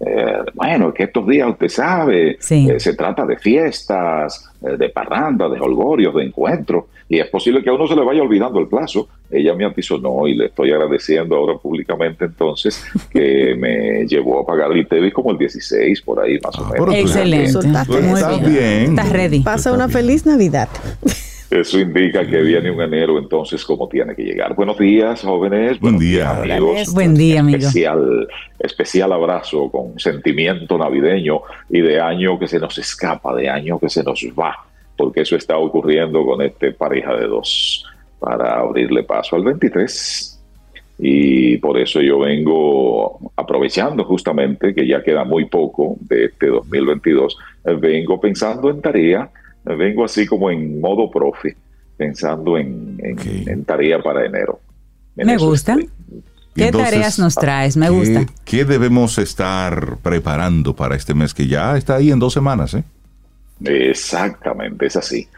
eh, bueno, que estos días usted sabe, Sí. eh, se trata de fiestas, eh, de parranda, de holgorios, de encuentros, y es posible que a uno se le vaya olvidando el plazo. Ella me atisonó y le estoy agradeciendo ahora públicamente entonces que me llevó a pagar el ITEVIS como el 16, por ahí más o Ah, menos. Excelente. Muy estás bien. bien. Estás ready. Pasa una feliz Navidad. Eso indica que viene un enero entonces como tiene que llegar. Buenos días, jóvenes. Buen Buenos día. días, amigos. Buen día, amigo. Especial, especial abrazo con sentimiento navideño y de año que se nos escapa, de año que se nos va, porque eso está ocurriendo con este pareja de dos para abrirle paso al 23. Y por eso yo vengo aprovechando justamente que ya queda muy poco de este 2022, eh, vengo pensando en tarea, vengo así como en modo profe, pensando en, en- Ok. en tarea para enero. En Me gusta. estoy. ¿Qué Entonces, tareas nos traes? Me ¿qué- gusta. ¿Qué debemos estar preparando para este mes que ya está ahí en dos semanas? ¿eh? Exactamente, es así.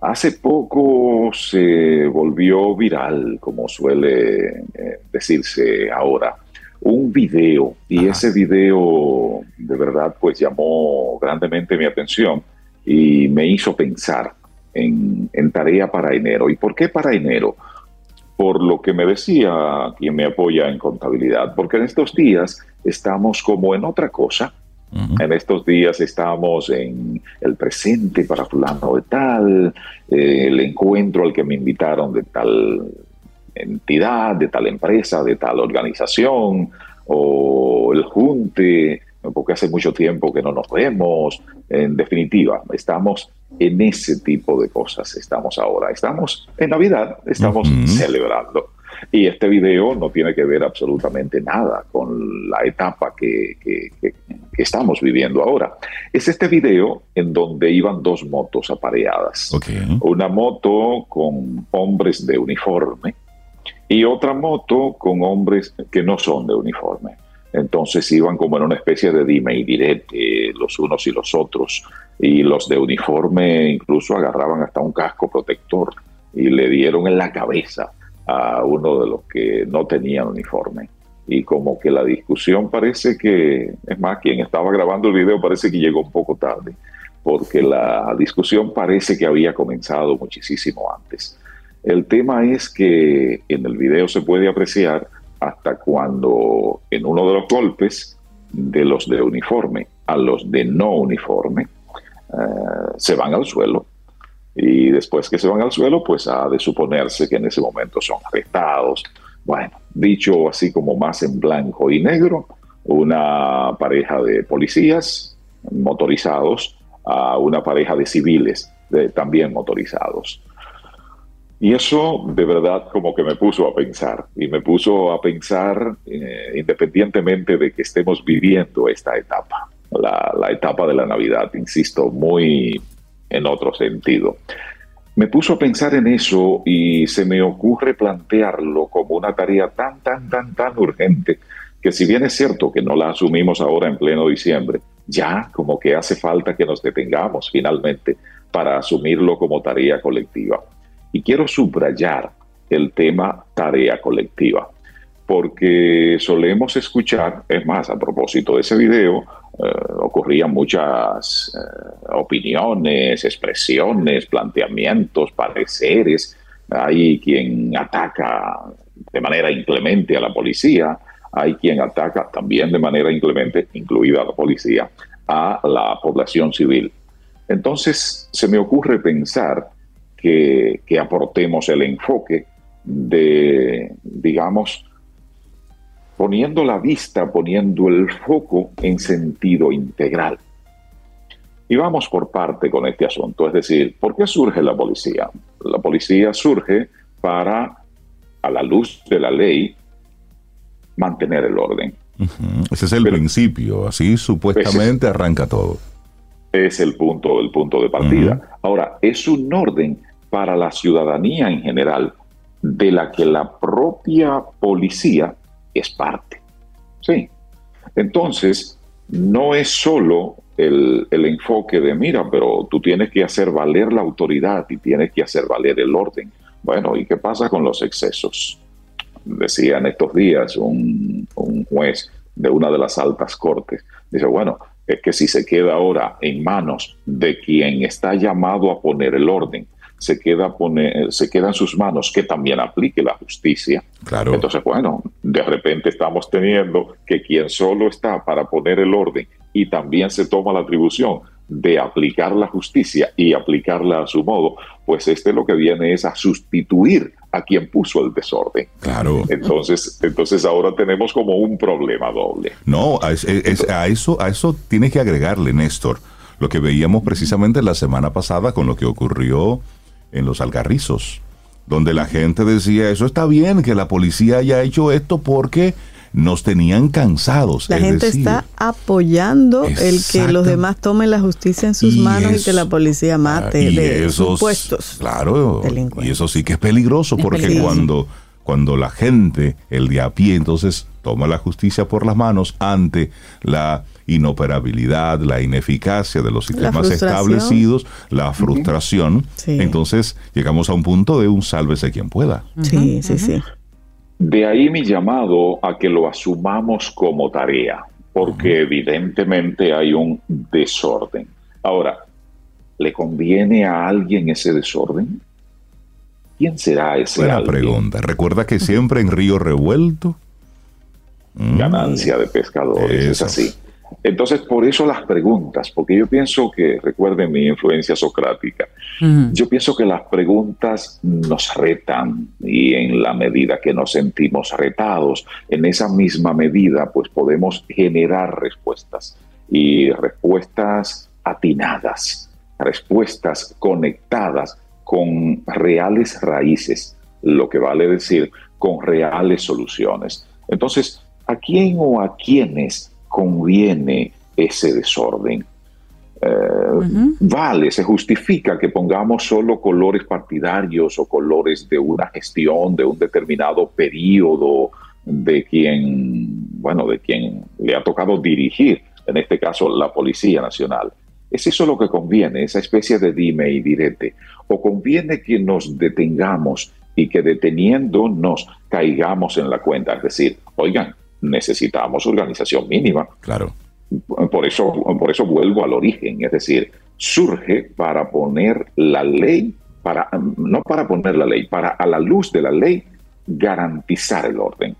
Hace poco se volvió viral, como suele eh, decirse ahora, un video y Ajá. ese video de verdad pues llamó grandemente mi atención y me hizo pensar en, en tarea para enero. ¿Y por qué para enero? Por lo que me decía quien me apoya en contabilidad, porque en estos días estamos como en otra cosa, Ujú. en estos días estamos en el presente para fulano de tal, eh, el encuentro al que me invitaron de tal entidad, de tal empresa, de tal organización, o el junte, porque hace mucho tiempo que no nos vemos. En definitiva, estamos en ese tipo de cosas, estamos ahora. Estamos en Navidad, estamos Ujú. celebrando. Y este video no tiene que ver absolutamente nada con la etapa que, que- que- que estamos viviendo ahora. Es este video en donde iban dos motos apareadas. Ok. Una moto con hombres de uniforme y otra moto con hombres que no son de uniforme. Entonces iban como en una especie de dime y direte los unos y los otros. Y los de uniforme incluso agarraban hasta un casco protector y le dieron en la cabeza a uno de los que no tenían uniforme. y como que la discusión parece que, es más, quien estaba grabando el video parece que llegó un poco tarde, porque la discusión parece que había comenzado muchísimo antes. El tema es que en el video se puede apreciar hasta cuando en uno de los golpes de los de uniforme a los de no uniforme eh, se van al suelo. Y después que se van al suelo, pues ha de suponerse que en ese momento son arrestados. Bueno, dicho así como más en blanco y negro, una pareja de policías motorizados a una pareja de civiles también motorizados. Y eso de verdad como que me puso a pensar, y me puso a pensar eh, independientemente de que estemos viviendo esta etapa, la, la etapa de la Navidad, insisto, muy en otro sentido. Me puso a pensar en eso y se me ocurre plantearlo como una tarea tan, tan, tan, tan urgente que si bien es cierto que no la asumimos ahora en pleno diciembre, ya como que hace falta que nos detengamos finalmente para asumirlo como tarea colectiva. Y quiero subrayar el tema tarea colectiva, porque solemos escuchar, es más, a propósito de ese video, eh, ocurrían muchas eh, opiniones, expresiones, planteamientos, pareceres. Hay quien ataca de manera inclemente a la policía, hay quien ataca también de manera inclemente, incluida la policía, a la población civil. Entonces, se me ocurre pensar que, aportemos el enfoque de, digamos, poniendo la vista, poniendo el foco en sentido integral. Y vamos por parte con este asunto, es decir, ¿por qué surge la policía? La policía surge para, a la luz de la ley, mantener el orden. Ese es el principio, así supuestamente arranca todo. Es el punto, el punto de partida. Ahora, es un orden para la ciudadanía en general, de la que la propia policía es parte. Sí. Entonces, no es solo el, el, enfoque de, mira, pero tú tienes que hacer valer la autoridad y tienes que hacer valer el orden. Bueno, ¿y qué pasa con los excesos? Decía en estos días un, un juez de una de las altas cortes, dice, bueno, es que si se queda ahora en manos de quien está llamado a poner el orden, se queda, pone, se queda en sus manos que también aplique la justicia. Claro. Entonces, bueno, de repente estamos teniendo que quien solo está para poner el orden y también se toma la atribución de aplicar la justicia y aplicarla a su modo, pues este lo que viene es a sustituir a quien puso el desorden. Claro. Entonces, entonces ahora tenemos como un problema doble. No, a, a eso, a eso tiene que agregarle, Néstor, lo que veíamos precisamente la semana pasada con lo que ocurrió en los algarrizos, donde la gente decía, eso está bien que la policía haya hecho esto porque nos tenían cansados. La gente está apoyando el que los demás tomen la justicia en sus manos y que la policía mate de esos, supuestos claro, Y eso sí que es peligroso porque cuando cuando la gente, el de a pie, entonces toma la justicia por las manos ante la inoperabilidad, la ineficacia de los sistemas establecidos, la frustración, entonces llegamos a un punto de un sálvese quien pueda. Sí, sí, sí. De ahí mi llamado a que lo asumamos como tarea, porque evidentemente hay un desorden. Ahora, ¿le conviene a alguien ese desorden? ¿Quién será ese Buena pregunta. Recuerda que siempre en río revuelto. Mm. Ganancia de pescadores, es así. Entonces, por eso las preguntas, porque yo pienso que, recuerden mi influencia socrática, yo pienso que las preguntas nos retan y en la medida que nos sentimos retados, en esa misma medida, pues podemos generar respuestas y respuestas atinadas, respuestas conectadas con reales raíces, lo que vale decir con reales soluciones. Entonces, ¿a quién o a quiénes conviene ese desorden? Eh, vale, se justifica que pongamos solo colores partidarios o colores de una gestión, de un determinado periodo, de quien, bueno, de quien le ha tocado dirigir, en este caso la Policía Nacional. ¿Es eso lo que conviene, esa especie de dime y direte? ¿O conviene que nos detengamos y que deteniéndonos caigamos en la cuenta? Es decir, oigan, necesitamos organización mínima. Claro. Por eso, por eso vuelvo al origen, es decir, surge para poner la ley, para, no para poner la ley, para a la luz de la ley garantizar el orden.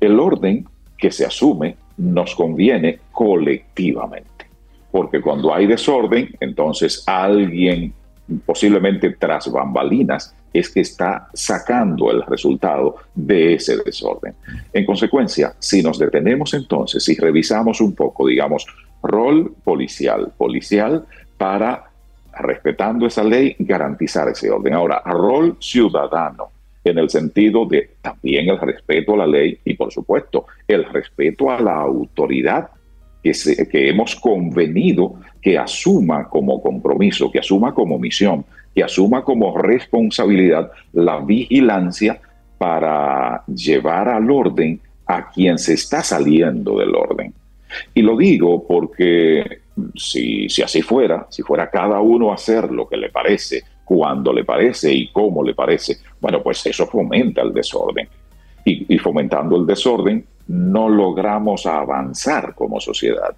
El orden que se asume nos conviene colectivamente, porque cuando hay desorden, entonces alguien posiblemente tras bambalinas es que está sacando el resultado de ese desorden. En consecuencia, si nos detenemos entonces y revisamos un poco, digamos, rol policial, policial para, respetando esa ley, garantizar ese orden. Ahora, rol ciudadano, en el sentido de también el respeto a la ley y, por supuesto, el respeto a la autoridad que, que hemos convenido que asuma como compromiso, que asuma como misión, que asuma como responsabilidad la vigilancia para llevar al orden a quien se está saliendo del orden. Y lo digo porque si, si así fuera, si fuera cada uno a hacer lo que le parece, cuando le parece y cómo le parece, bueno, pues eso fomenta el desorden. Y, y fomentando el desorden, no logramos avanzar como sociedad.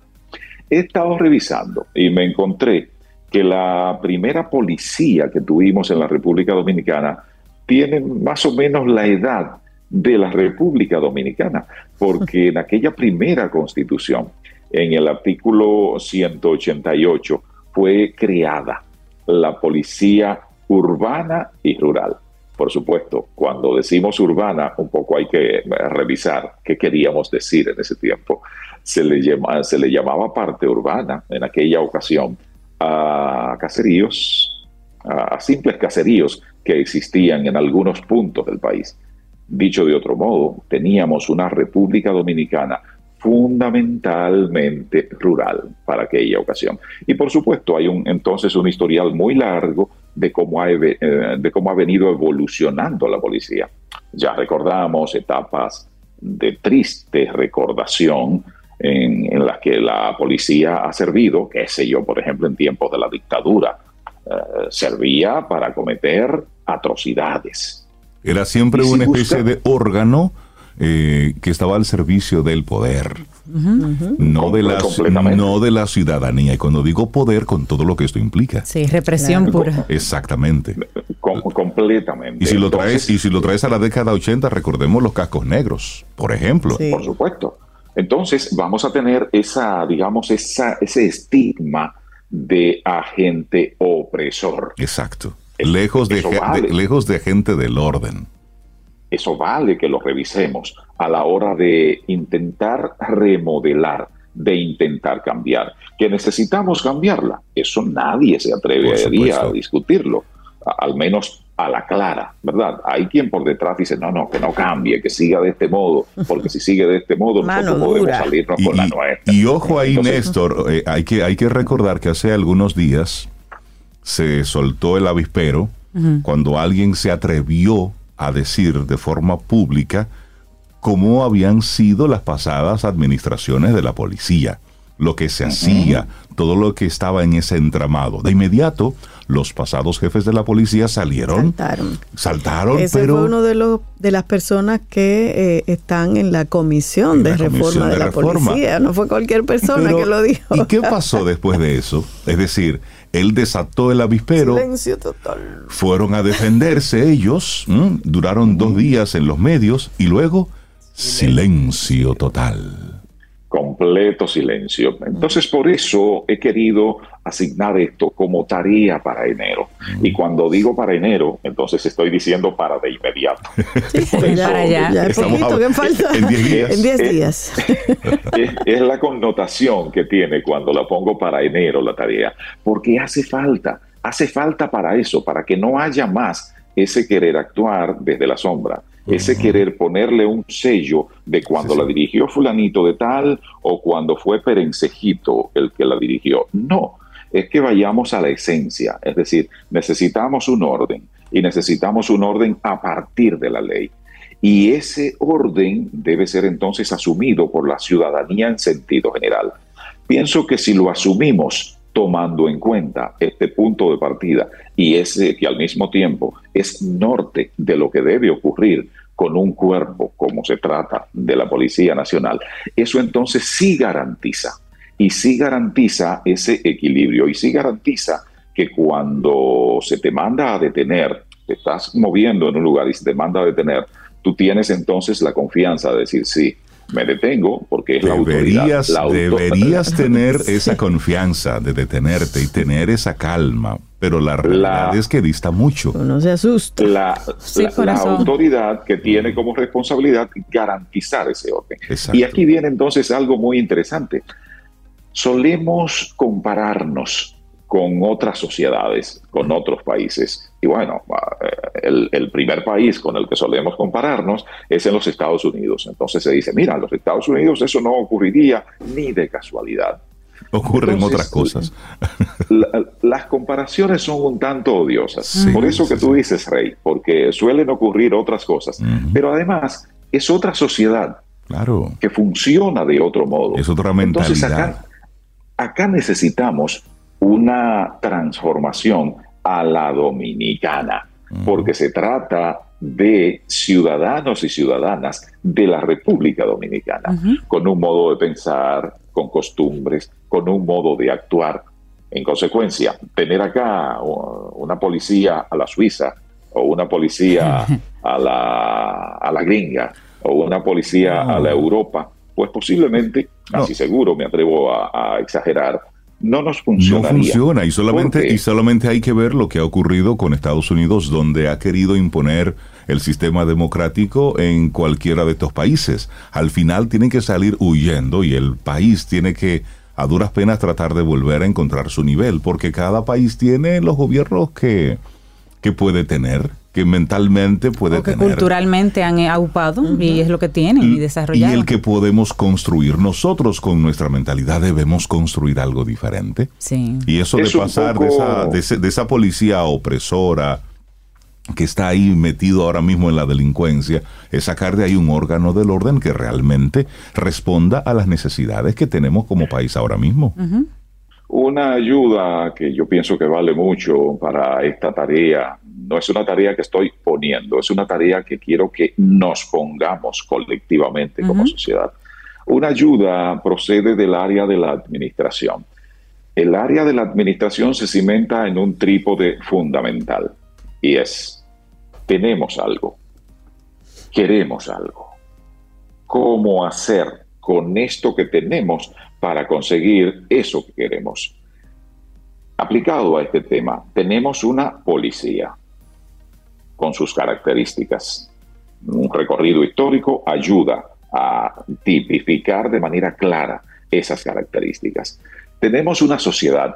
He estado revisando y me encontré que la primera policía que tuvimos en la República Dominicana tiene más o menos la edad de la República Dominicana, porque en aquella primera constitución, en el artículo 188, fue creada la policía urbana y rural. Por supuesto, cuando decimos urbana, un poco hay que revisar qué queríamos decir en ese tiempo. Se le, se le llamaba parte urbana en aquella ocasión a caseríos, a simples caseríos que existían en algunos puntos del país. Dicho de otro modo, teníamos una República Dominicana fundamentalmente rural para aquella ocasión. Y por supuesto hay un, entonces un historial muy largo de cómo, ha, eh, de cómo ha venido evolucionando la policía. Ya recordamos etapas de triste recordación en, en las que la policía ha servido, qué sé yo, por ejemplo, en tiempos de la dictadura, eh, servía para cometer atrocidades. Era siempre una especie de órgano eh, que estaba al servicio del poder, no, de la, no de la ciudadanía. Y cuando digo poder, con todo lo que esto implica. Sí, represión pura. Exactamente. completamente. Y si, lo traes, y si lo traes a la década 80, recordemos los cascos negros, por ejemplo. Por supuesto. Entonces vamos a tener esa, digamos, esa, ese estigma de agente opresor. Exacto. lejos, de, lejos de agente del orden. Eso vale que lo revisemos a la hora de intentar remodelar, de intentar cambiar. Que necesitamos cambiarla, eso nadie se atrevería a discutirlo, al menos a la clara, ¿verdad? Hay quien por detrás dice, no, no, que no cambie, que siga de este modo, porque si sigue de este modo, nosotros podemos salirnos con la nuestra. Y ojo ahí, Néstor, eh, hay, que, hay que recordar que hace algunos días se soltó el avispero cuando alguien se atrevió a decir de forma pública cómo habían sido las pasadas administraciones de la policía, lo que se hacía, todo lo que estaba en ese entramado. De inmediato, los pasados jefes de la policía salieron. Saltaron. Saltaron, Ese pero... fue uno de, los, de las personas que eh, están en la comisión de reforma de, la policía. No fue cualquier persona que lo dijo. ¿Y qué pasó después de eso? Es decir, él desató el avispero. Silencio total. Fueron a defenderse ellos, duraron dos días en los medios y luego silencio total completo silencio. Entonces, por eso he querido asignar esto como tarea para enero. Y cuando digo para enero, entonces estoy diciendo para de inmediato. para ya. ya es poquito, ¿qué falta? En 10 días. En 10 días. Es, es, la connotación que tiene cuando la pongo para enero la tarea. Porque hace falta, hace falta para eso, para que no haya más ese querer actuar desde la sombra ese querer ponerle un sello de cuando la dirigió fulanito de tal o cuando fue Perencejito el que la dirigió. No, es que vayamos a la esencia, es decir, necesitamos un orden y necesitamos un orden a partir de la ley. Y ese orden debe ser entonces asumido por la ciudadanía en sentido general. Pienso que si lo asumimos tomando en cuenta este punto de partida y ese que al mismo tiempo es norte de lo que debe ocurrir con un cuerpo como se trata de la Policía Nacional, eso entonces sí garantiza, y sí garantiza ese equilibrio, y sí garantiza que cuando se te manda a detener, te estás moviendo en un lugar y se te manda a detener, tú tienes entonces la confianza de decir, sí, me detengo porque es deberías, la autoridad. Deberías tener esa confianza de detenerte y tener esa calma, pero la realidad es que dista mucho. No se asusta. La, la, autoridad que tiene como responsabilidad garantizar ese orden. Y aquí viene entonces algo muy interesante. Solemos compararnos con otras sociedades, con otros países. Y bueno, el, el, primer país con el que solemos compararnos es en los Estados Unidos. Entonces se dice, mira, en los Estados Unidos eso no ocurriría ni de casualidad. Ocurren otras cosas. las comparaciones son un tanto odiosas. Por eso que tú dices, Rey, porque suelen ocurrir otras cosas. Pero además es otra sociedad claro. que funciona de otro modo. Es otra mentalidad. Entonces acá, acá necesitamos una transformación a la dominicana, porque se trata de ciudadanos y ciudadanas de la República Dominicana, con un modo de pensar, con costumbres, con un modo de actuar. En consecuencia, tener acá una policía a la suiza o una policía a la, a la gringa o una policía a la Europa, pues posiblemente, casi seguro me atrevo a exagerar, no nos funciona. No funciona y solamente, y solamente hay que ver lo que ha ocurrido con Estados Unidos, donde ha querido imponer el sistema democrático en cualquiera de estos países. Al final tienen que salir huyendo y el país tiene que a duras penas tratar de volver a encontrar su nivel, porque cada país tiene los gobiernos que, que puede tener que mentalmente puede o que tener. culturalmente han aupado y es lo que tienen y, desarrollado. Y el que podemos construir nosotros con nuestra mentalidad debemos construir algo diferente. Sí. Y eso de pasar de, esa, de, esa policía opresora que está ahí metido ahora mismo en la delincuencia, es sacar de ahí un órgano del orden que realmente responda a las necesidades que tenemos como país ahora mismo. Una ayuda que yo pienso que vale mucho para esta tarea, no es una tarea que estoy poniendo, es una tarea que quiero que nos pongamos colectivamente como sociedad. Una ayuda procede del área de la administración. El área de la administración se cimenta en un trípode fundamental y es, tenemos algo, queremos algo. ¿Cómo hacer con esto que tenemos para conseguir eso que queremos. Aplicado a este tema, tenemos una policía con sus características. Un recorrido histórico ayuda a tipificar de manera clara esas características. Tenemos una sociedad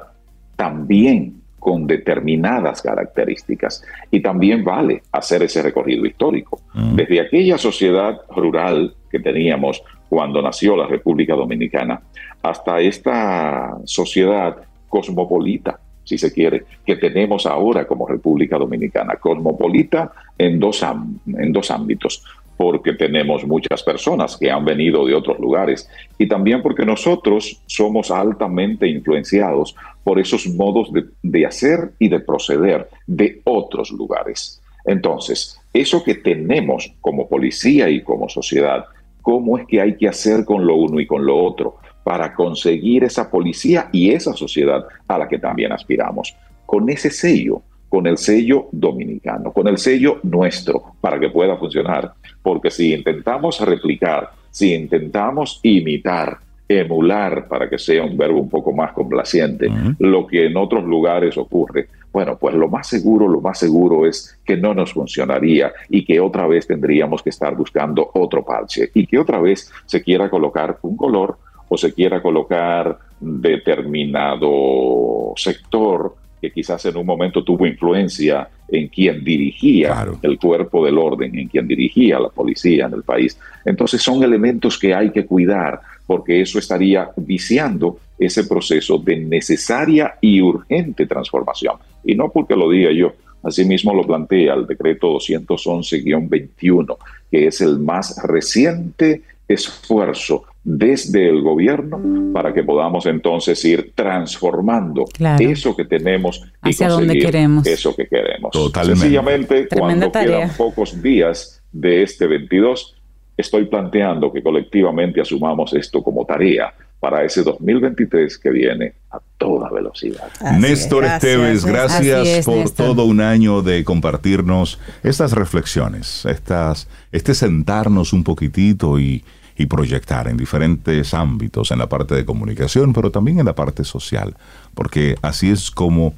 también con determinadas características y también vale hacer ese recorrido histórico. Mm. Desde aquella sociedad rural que teníamos cuando nació la República Dominicana, hasta esta sociedad cosmopolita, si se quiere, que tenemos ahora como República Dominicana. Cosmopolita en dos, en dos ámbitos, porque tenemos muchas personas que han venido de otros lugares y también porque nosotros somos altamente influenciados por esos modos de, de hacer y de proceder de otros lugares. Entonces, eso que tenemos como policía y como sociedad, cómo es que hay que hacer con lo uno y con lo otro para conseguir esa policía y esa sociedad a la que también aspiramos. Con ese sello, con el sello dominicano, con el sello nuestro, para que pueda funcionar. Porque si intentamos replicar, si intentamos imitar, emular, para que sea un verbo un poco más complaciente, lo que en otros lugares ocurre, bueno, pues lo más seguro, lo más seguro es que no nos funcionaría y que otra vez tendríamos que estar buscando otro parche y que otra vez se quiera colocar un color o se quiera colocar determinado sector que quizás en un momento tuvo influencia en quien dirigía el cuerpo del orden, en quien dirigía la policía en el país. Entonces son elementos que hay que cuidar porque eso estaría viciando ese proceso de necesaria y urgente transformación. Y no porque lo diga yo, asimismo lo plantea el decreto 211-21, que es el más reciente esfuerzo desde el gobierno para que podamos entonces ir transformando eso que tenemos y Hacia donde queremos. eso que queremos. Totalmente. Sencillamente, cuando quedan pocos días de este 22, estoy planteando que colectivamente asumamos esto como tarea para ese 2023 que viene a toda velocidad. Néstor Esteves, gracias es, por Néstor. todo un año de compartirnos estas reflexiones, estas, este sentarnos un poquitito y, y proyectar en diferentes ámbitos, en la parte de comunicación, pero también en la parte social, porque así es como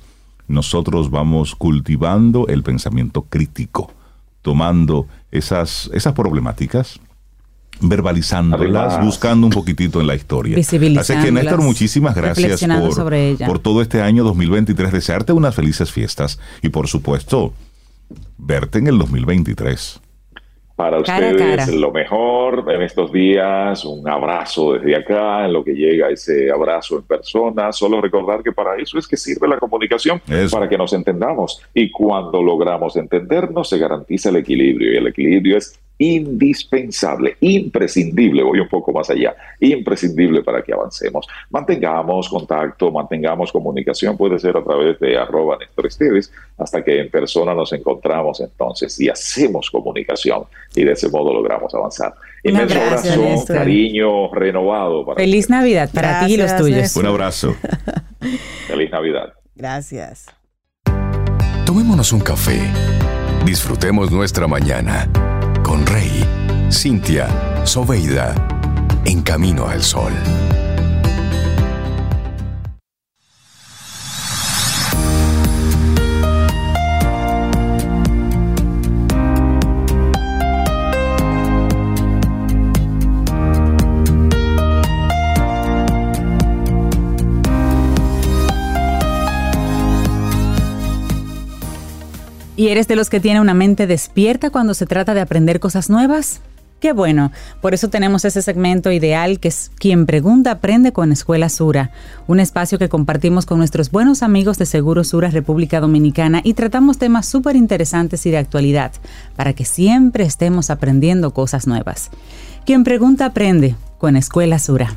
nosotros vamos cultivando el pensamiento crítico, tomando esas, esas problemáticas, verbalizándolas, Además. buscando un poquitito en la historia. Así que Néstor, muchísimas gracias por, sobre ella. por todo este año 2023. Desearte unas felices fiestas y por supuesto, verte en el 2023. Para Cara ustedes cara. lo mejor en estos días, un abrazo desde acá, en lo que llega ese abrazo en persona. Solo recordar que para eso es que sirve la comunicación, Eso. para que nos entendamos. Y cuando logramos entendernos, se garantiza el equilibrio. Y el equilibrio es indispensable, imprescindible, voy un poco más allá, imprescindible para que avancemos. Mantengamos contacto, mantengamos comunicación, puede ser a través de arroba Néstor Esteves, hasta que en persona nos encontramos entonces y hacemos comunicación y de ese modo logramos avanzar. Un Inmenso abrazo, abrazo, Néstor. cariño renovado para Feliz. Navidad para ti y los tuyos. Néstor. Un abrazo. Feliz Navidad. Gracias. Tomémonos un café. Disfrutemos nuestra mañana con Rey, Cintia, Soveida, en camino al sol. ¿Y eres de los que tiene una mente despierta cuando se trata de aprender cosas nuevas? Qué bueno, por eso tenemos ese segmento ideal que es Quien Pregunta Aprende con Escuela Sura, un espacio que compartimos con nuestros buenos amigos de Seguro Sura República Dominicana y tratamos temas súper interesantes y de actualidad, para que siempre estemos aprendiendo cosas nuevas. Quien Pregunta Aprende con Escuela Sura.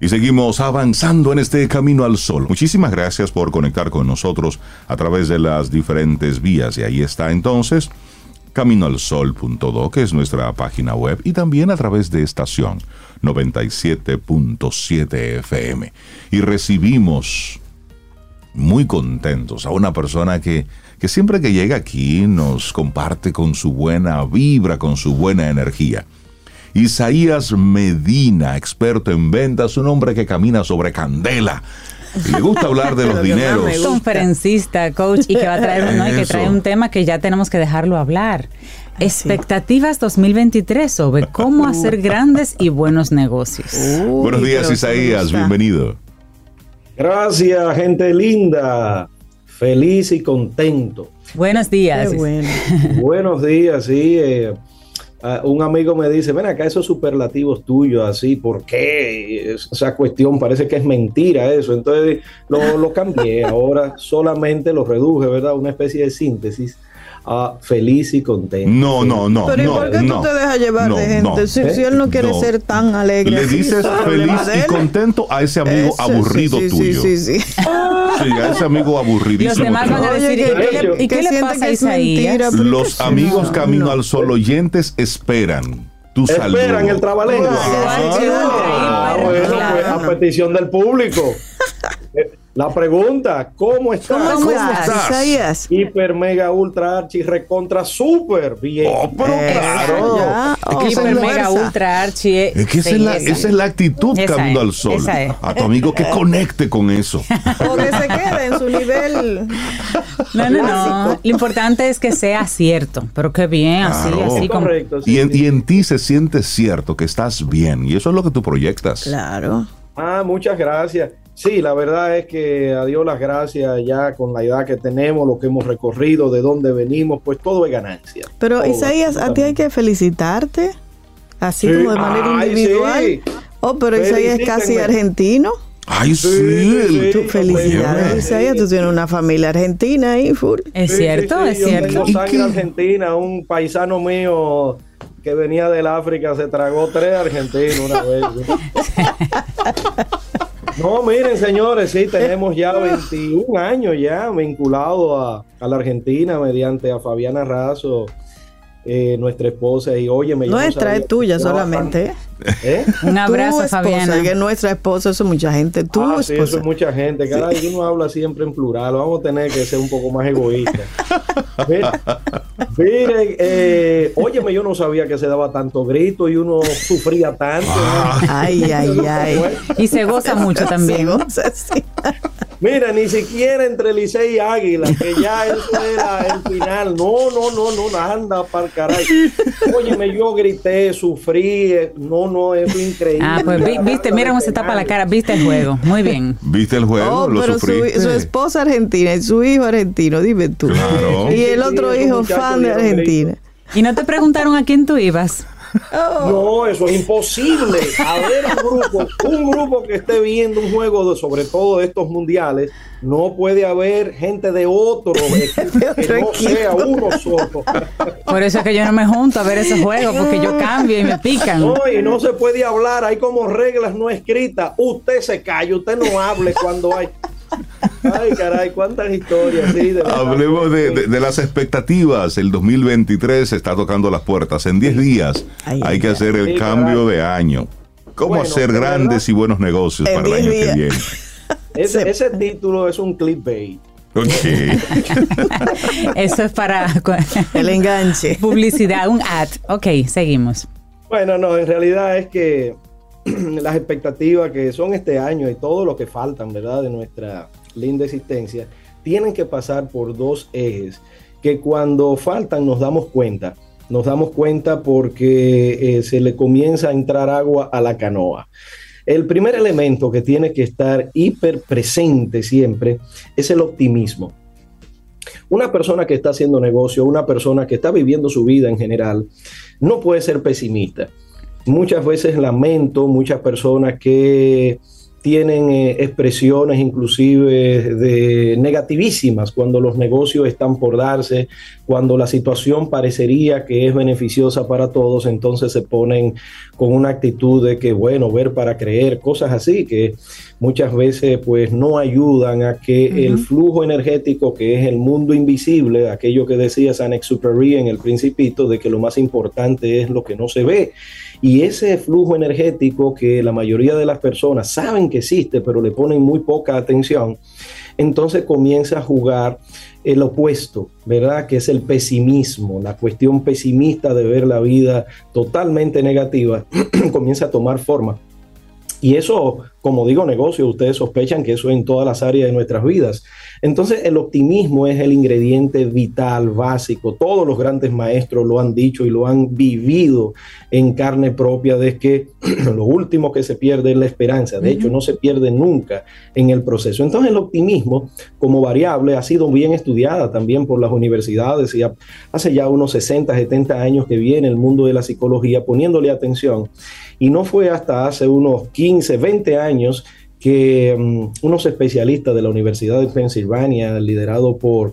Y seguimos avanzando en este camino al sol. Muchísimas gracias por conectar con nosotros a través de las diferentes vías. Y ahí está entonces caminoalsol.do, que es nuestra página web, y también a través de estación 97.7 FM. Y recibimos muy contentos a una persona que, que siempre que llega aquí nos comparte con su buena vibra, con su buena energía. Isaías Medina, experto en ventas, un hombre que camina sobre candela. Y le gusta hablar de los dineros. gusta. conferencista, coach, y que va a traer, ¿no? y que Eso. trae un tema que ya tenemos que dejarlo hablar. Expectativas 2023 sobre cómo hacer grandes y buenos negocios. Uy, Buenos días, Isaías, bienvenido. Gracias, gente linda. Feliz y contento. Buenos días. Qué bueno. Buenos días, sí. eh, ah, un amigo me dice, ven acá, esos superlativos tuyos, así, ¿por qué? Es- Esa cuestión parece que es mentira eso. Entonces lo, lo cambié. Ahora solamente lo reduje, ¿verdad? Una especie de síntesis a feliz y contento. No, no, no. Pero ¿y no, por qué no. tú te dejas llevar No, de gente? no. si, si él no quiere No. ser tan alegre. Le dices feliz y contento a ese amigo Ese, aburrido sí, sí, tuyo. Sí, sí, sí. Sí, a ese amigo aburridísimo. Los demás van a decir, ¿y Oye, qué le, y qué le pasa a Isaías? mentira, Los amigos no, Camino no. al Sol oyentes esperan tu. Esperan el trabalengua. Ah, ay, bueno, pues, a petición del público. Eh, La pregunta, ¿cómo estás? ¿Cómo, ¿Cómo estás, estás? Isaías? Hiper, mega, ultra, archi, recontra, super bien. Oh, pero Eh, claro. ya. Es que Oh, esa Hiper, es la- mega, ultra, archi. Es que esa es, la, esa es la actitud Esa Camino es, al Sol. esa es. A tu amigo que conecte con eso. O que se quede en su nivel. No, no, no. Lo importante es que sea cierto. Pero qué bien, así, Claro. así como. Correcto. sí, Y en, sí. y en ti se siente cierto que estás bien. Y eso es lo que tú proyectas. Claro. Ah, muchas gracias. Sí, la verdad es que a Dios las gracias ya con la edad que tenemos, lo que hemos recorrido, de dónde venimos, pues todo es ganancia. Pero Todo, Isaías, a ti hay que felicitarte. Así Sí. como de manera Ay, individual. sí. Oh, pero Isaías es casi argentino. Ay, sí. Felicidades, sí. Isaías. Tú tienes una familia argentina ahí, full. Es cierto, sí, sí, es yo cierto. Tengo ¿Y sangre argentina, un paisano mío que venía del África se tragó tres argentinos una vez. No, miren, señores, sí, tenemos ya 21 años ya vinculado a, a la Argentina mediante a Fabiana Razo eh, nuestra esposa, y oye, me Nuestra es tuya solamente. ¿Eh? Un abrazo, esposa, Fabiana. que nuestra esposa, eso es mucha gente. Tu Ah, sí, esposa. eso es mucha gente. Caray, uno habla siempre en plural. Vamos a tener que ser un poco más egoístas. Miren, eh, óyeme, yo no sabía que se daba tanto grito y uno sufría tanto. ¿no? Ay, ay, ay. Y se goza mucho también. Sí, goza, sí. Mira, ni siquiera entre Licey y Águila, que ya eso era el final. No, no, no, no, anda para caray. Óyeme, yo grité, sufrí. eh, No, no, es increíble. Ah, pues vi- viste, mira cómo se tapa la cara, viste el juego. Muy bien. ¿Viste el juego? Oh, ¿Lo pero su, sufriste? su esposa argentina y su hijo argentino, dime tú. Claro. Y el otro hijo fan de Argentina. ¿Y no te preguntaron a quién tú ibas? No, eso es imposible. A ver, un grupo, un grupo que esté viendo un juego, de, sobre todo de estos mundiales, no puede haber gente de otro equipo que no sea uno solo. Por eso es que yo no me junto a ver esos juegos, porque yo cambio y me pican. No, y no se puede hablar, hay como reglas no escritas. Usted se calla, usted no hable cuando hay. Ay, caray, cuántas historias, sí, de verdad. Hablemos de, de- de las expectativas. El 2023 está tocando las puertas. En 10 días Ay, hay que ay, hacer el Sí, cambio caray. de año. ¿Cómo Bueno, hacer de grandes y buenos negocios para el 10 año que viene? Ese, ese título es un clickbait. Ok. Eso es para El enganche. publicidad, un ad. Ok, seguimos. Bueno, no, en realidad es que las expectativas que son este año y todo lo que faltan, ¿verdad? De nuestra linda existencia, tienen que pasar por dos ejes que cuando faltan nos damos cuenta. Nos damos cuenta porque eh, se le comienza a entrar agua a la canoa. El primer elemento que tiene que estar hiper presente siempre es el optimismo. Una persona que está haciendo negocio, una persona que está viviendo su vida en general, no puede ser pesimista. Muchas veces lamento muchas personas que tienen eh, expresiones inclusive de negativísimas cuando los negocios están por darse, cuando la situación parecería que es beneficiosa para todos, entonces se ponen con una actitud de que bueno, ver para creer, cosas así que muchas veces pues no ayudan a que el flujo energético que es el mundo invisible, aquello que decía San Exupéry en el Principito de que lo más importante es lo que no se ve. Y ese flujo energético que la mayoría de las personas saben que existe, pero le ponen muy poca atención, entonces comienza a jugar el opuesto, ¿verdad? Que es el pesimismo, la cuestión pesimista de ver la vida totalmente negativa, comienza a tomar forma. Y eso, como digo, negocio, ustedes sospechan que eso en todas las áreas de nuestras vidas. Entonces, el optimismo es el ingrediente vital, básico. Todos los grandes maestros lo han dicho y lo han vivido en carne propia, de que lo último que se pierde es la esperanza. De hecho, no se pierde nunca en el proceso. Entonces, el optimismo como variable ha sido bien estudiada también por las universidades y ha- hace ya unos 60, 70 años que viene el mundo de la psicología poniéndole atención. Y no fue hasta hace unos 15, 20 años que um, unos especialistas de la Universidad de Pensilvania, liderado por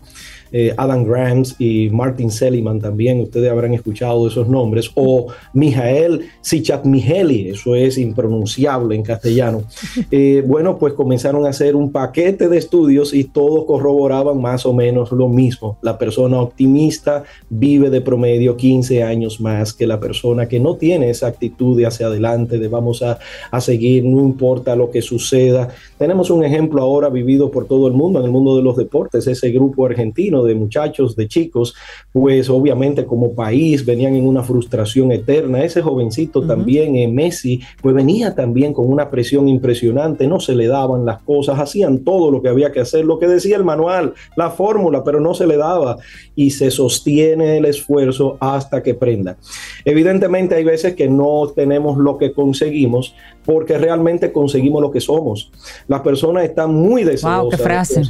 eh, Adam Grams y Martin Seligman también, ustedes habrán escuchado esos nombres, o Mijael Csikszentmihalyi, eso es impronunciable en castellano. Eh, bueno, pues comenzaron a hacer un paquete de estudios y todos corroboraban más o menos lo mismo. La persona optimista vive de promedio 15 años más que la persona que no tiene esa actitud de hacia adelante, de vamos a, a seguir, no importa lo que suceda. Tenemos un ejemplo ahora vivido por todo el mundo, en el mundo de los deportes, ese grupo argentino de muchachos, de chicos, pues obviamente como país venían en una frustración eterna. Ese jovencito también, eh, Messi, pues venía también con una presión impresionante, no se le daban las cosas, hacían todo lo que había que hacer, lo que decía el manual, la fórmula, pero no se le daba y se sostiene el esfuerzo hasta que prenda. Evidentemente hay veces que no tenemos lo que conseguimos porque realmente conseguimos lo que somos. Las personas están muy deseosas. Wow, qué de frase.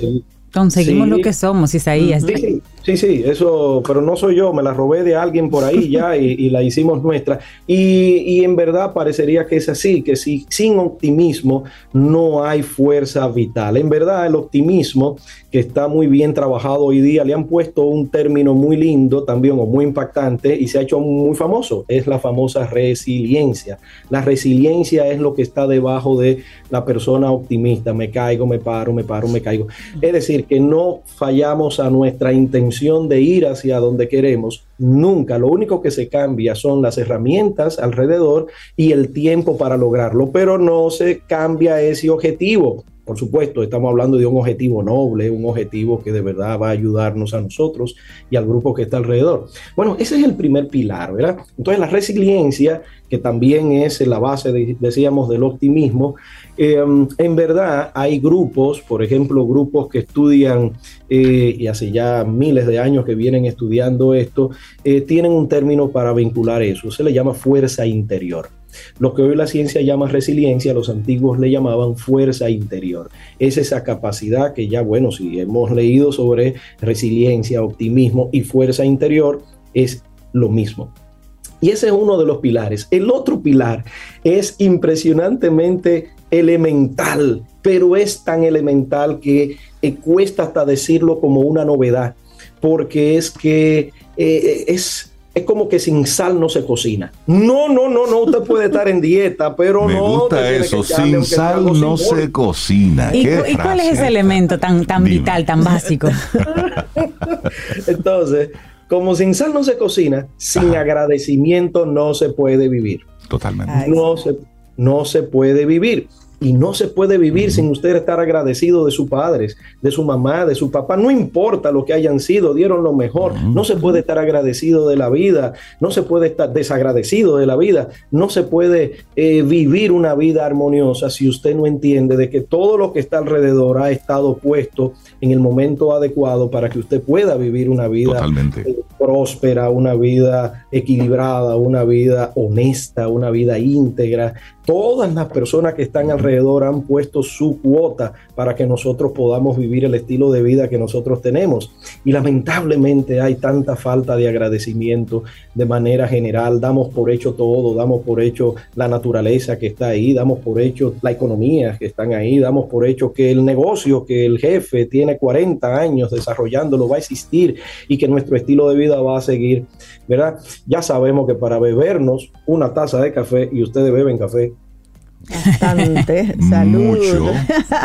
Conseguimos Sí. lo que somos, Isaías. Sí, sí, sí, eso, pero no soy yo, me la robé de alguien por ahí ya y, la hicimos nuestra. Y, y en verdad parecería que es así, que si, sin optimismo no hay fuerza vital. En verdad el optimismo, que está muy bien trabajado hoy día, le han puesto un término muy lindo también o muy impactante y se ha hecho muy famoso, es la famosa resiliencia. La resiliencia es lo que está debajo de la persona optimista, me caigo, me paro, me paro, me caigo. Es decir, que no fallamos a nuestra intención de ir hacia donde queremos, nunca. Lo único que se cambia son las herramientas alrededor y el tiempo para lograrlo, pero no se cambia ese objetivo. Por supuesto, estamos hablando de un objetivo noble, un objetivo que de verdad va a ayudarnos a nosotros y al grupo que está alrededor. Bueno, ese es el primer pilar, ¿verdad? Entonces la resiliencia, que también es la base, decíamos, del optimismo, eh, en verdad hay grupos, por ejemplo, grupos que estudian, eh, y hace ya miles de años que vienen estudiando esto, eh, tienen un término para vincular eso, se le llama fuerza interior. Lo que hoy la ciencia llama resiliencia, los antiguos le llamaban fuerza interior. Es esa capacidad que ya, bueno, si hemos leído sobre resiliencia, optimismo y fuerza interior, es lo mismo. Y ese es uno de los pilares. El otro pilar es impresionantemente elemental, pero es tan elemental que eh, cuesta hasta decirlo como una novedad, porque es que eh, es es como que sin sal no se cocina. No, no, no, no, usted puede estar en dieta, pero Me no. gusta eso, sin sal no se cocina. ¿Y, Qué y cuál es ese elemento tan, tan Dime. vital, tan básico? Entonces, como sin sal no se cocina, sin Ajá. agradecimiento no se puede vivir. Totalmente. Ay, No se, no se puede vivir. Y no se puede vivir sin usted estar agradecido de sus padres, de su mamá, de su papá. No importa lo que hayan sido, dieron lo mejor. No se puede estar agradecido de la vida, no se puede estar desagradecido de la vida, no se puede eh, vivir una vida armoniosa si usted no entiende de que todo lo que está alrededor ha estado puesto en el momento adecuado para que usted pueda vivir una vida Totalmente. eh, próspera, una vida equilibrada, una vida honesta, una vida íntegra. Todas las personas que están alrededor han puesto su cuota para que nosotros podamos vivir el estilo de vida que nosotros tenemos. Y lamentablemente hay tanta falta de agradecimiento de manera general. Damos por hecho todo, damos por hecho la naturaleza que está ahí, damos por hecho la economía que están ahí, damos por hecho que el negocio que el jefe tiene 40 años desarrollándolo va a existir y que nuestro estilo de vida va a seguir, ¿verdad? Ya sabemos que para bebernos una taza de café, y ustedes beben café, Bastante. Salud. Mucho.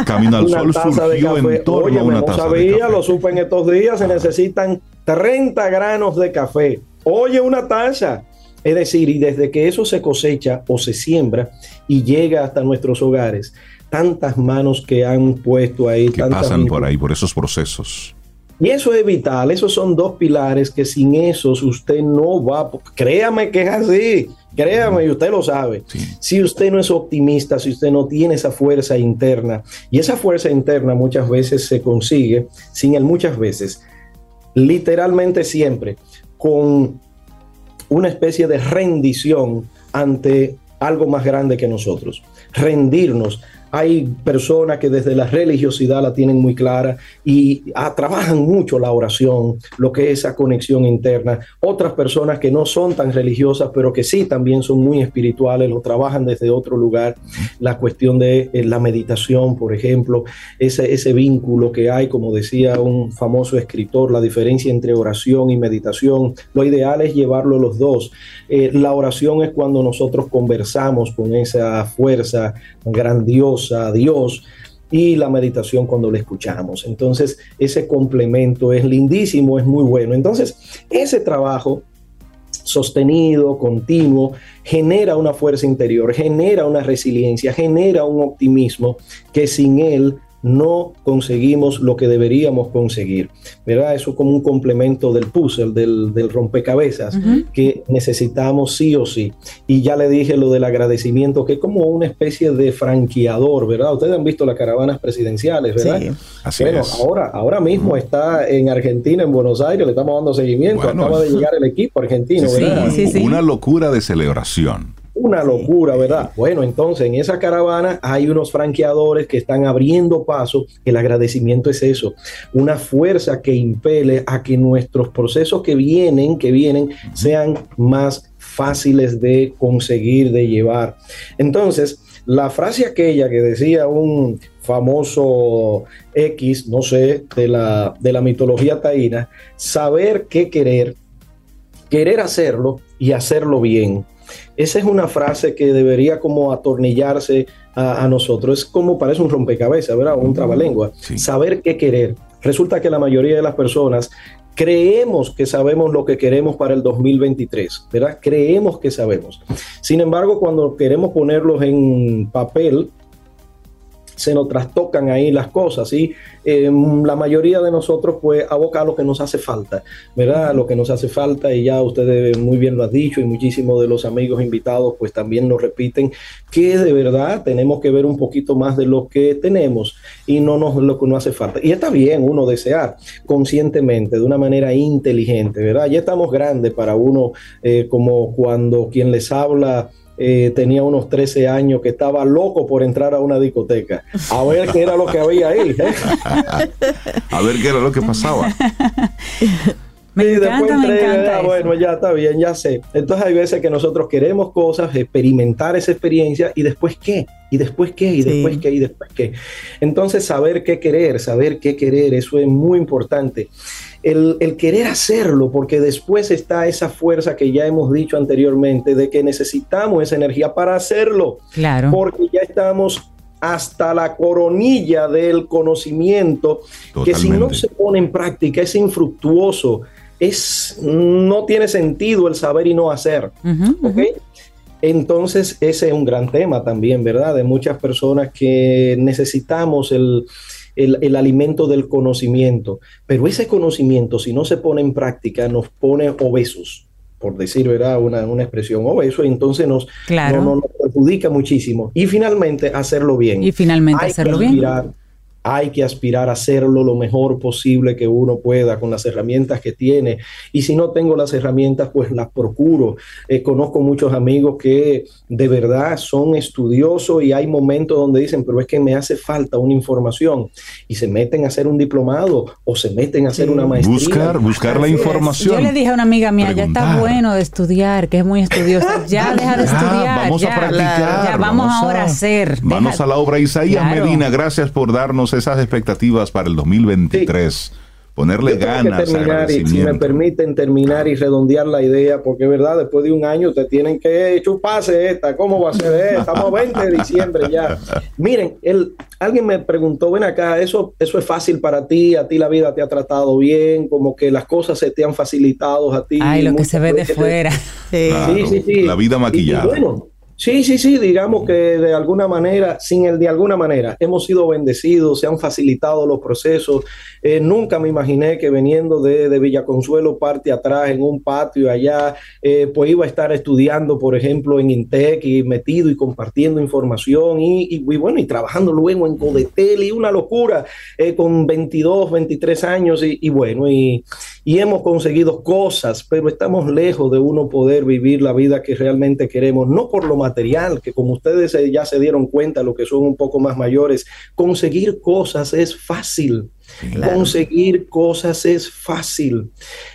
Camino al Sol de surgió en torno Oye, a una no taza de sabía, café. lo supe en estos días, se necesitan 30 granos de café. Oye, una taza. Es decir, y desde que eso se cosecha o se siembra y llega hasta nuestros hogares, tantas manos que han puesto ahí, que tantas pasan por ahí, por esos procesos. Y eso es vital, esos son dos pilares que sin esos usted no va, créame que es así, créame y usted lo sabe. Sí. Si usted no es optimista, si usted no tiene esa fuerza interna, y esa fuerza interna muchas veces se consigue, sin el muchas veces, literalmente siempre, con una especie de rendición ante algo más grande que nosotros. Rendirnos. Hay personas que desde la religiosidad la tienen muy clara y ah, trabajan mucho la oración, lo que es esa conexión interna. Otras personas que no son tan religiosas, pero que sí también son muy espirituales, lo trabajan desde otro lugar. La cuestión de eh, la meditación, por ejemplo, ese, ese vínculo que hay, como decía un famoso escritor, la diferencia entre oración y meditación. Lo ideal es llevarlo los dos. Eh, la oración es cuando nosotros conversamos con esa fuerza grandiosa a Dios y la meditación cuando la escuchamos. Entonces, ese complemento es lindísimo, es muy bueno. Entonces, ese trabajo sostenido, continuo, genera una fuerza interior, genera una resiliencia, genera un optimismo que sin él no conseguimos lo que deberíamos conseguir, ¿verdad? Eso como un complemento del puzzle, del, del rompecabezas, que necesitamos sí o sí. Y ya le dije lo del agradecimiento, que es como una especie de franqueador, ¿verdad? Ustedes han visto las caravanas presidenciales, ¿verdad? Sí. Así bueno, es. ahora, ahora mismo está en Argentina, en Buenos Aires, le estamos dando seguimiento. Bueno. Acaba de llegar el equipo argentino, Sí, ¿verdad? sí, sí. Una locura de celebración. Una locura, ¿verdad? Bueno, entonces en esa caravana hay unos franqueadores que están abriendo paso. El agradecimiento es eso, una fuerza que impele a que nuestros procesos que vienen, que vienen, sean más fáciles de conseguir, de llevar. Entonces, la frase aquella que decía un famoso X, no sé, de la, de la mitología taína, saber qué querer, querer hacerlo y hacerlo bien. Esa es una frase que debería como atornillarse a, a nosotros. Es como parece un rompecabezas, ¿verdad? Un trabalengua. Sí. Saber qué querer. Resulta que la mayoría de las personas creemos que sabemos lo que queremos para el 2023, ¿verdad? Creemos que sabemos. Sin embargo, cuando queremos ponerlos en papel, se nos trastocan ahí las cosas y eh, la mayoría de nosotros pues aboca a lo que nos hace falta, ¿verdad? Lo que nos hace falta y ya ustedes muy bien lo han dicho y muchísimos de los amigos invitados pues también nos repiten que de verdad tenemos que ver un poquito más de lo que tenemos y no nos lo que nos hace falta. Y está bien uno desear conscientemente, de una manera inteligente, ¿verdad? Ya estamos grandes para uno eh, como cuando quien les habla eh, tenía unos 13 años que estaba loco por entrar a una discoteca a ver qué era lo que había ahí. ¿eh? a ver qué era lo que pasaba. Me y después entré, ah, bueno, ya está bien, ya sé. Entonces hay veces que nosotros queremos cosas, experimentar esa experiencia y después qué, y después qué, y después qué, y después qué. Entonces saber qué querer, saber qué querer, eso es muy importante el, querer hacerlo, porque después está esa fuerza que ya hemos dicho anteriormente, de que necesitamos esa energía para hacerlo. Claro. Porque ya estamos hasta la coronilla del conocimiento, que si no se pone en práctica es infructuoso, es, no tiene sentido el saber y no hacer. Entonces, ese es un gran tema también, ¿verdad? De muchas personas que necesitamos el, el, alimento del conocimiento. Pero ese conocimiento, si no se pone en práctica, nos pone obesos, por decir, ¿verdad? Una, una expresión obeso, entonces nos, nos perjudica muchísimo. Y finalmente, hacerlo bien. Y finalmente hacerlo bien hay que aspirar a hacerlo lo mejor posible que uno pueda con las herramientas que tiene. Y si no tengo las herramientas, pues las procuro. Eh, conozco muchos amigos que de verdad son estudiosos y hay momentos donde dicen, pero es que me hace falta una información y se meten a hacer un diplomado o se meten a hacer una maestría. Buscar, buscar la información. Yo le dije a una amiga mía, ya está bueno de estudiar, que es muy estudiosa. Ya deja de estudiar. vamos ya, a practicar. ya vamos, ahora a hacer. Vamos a la obra. Isaías Medina, gracias por darnos esas expectativas para el 2023. Ponerle ganas. terminar, y, si me permiten terminar y redondear la idea, porque es verdad, después de un año te tienen que chuparse esta, ¿cómo va a ser? esta? Estamos a 20 de diciembre ya. Miren, el, alguien me preguntó, ven acá, eso, eso es fácil para ti, a ti la vida te ha tratado bien, como que las cosas se te han facilitado a ti. Ay, lo que se ve de fuera. Sí, sí, sí, La vida maquillada. Sí, sí, sí, digamos que de alguna manera, sin el de alguna manera, hemos sido bendecidos, se han facilitado los procesos. Eh, nunca me imaginé que veniendo de, de Villaconsuelo, parte atrás, en un patio allá, eh, pues iba a estar estudiando, por ejemplo, en Intec y metido y compartiendo información y, bueno, y trabajando luego en Codetel y una locura eh, con 22, 23 años y, y bueno, y, y hemos conseguido cosas, pero estamos lejos de uno poder vivir la vida que realmente queremos, no por lo material, que como ustedes ya se dieron cuenta, lo que son un poco más mayores, conseguir cosas es fácil. Conseguir cosas es fácil.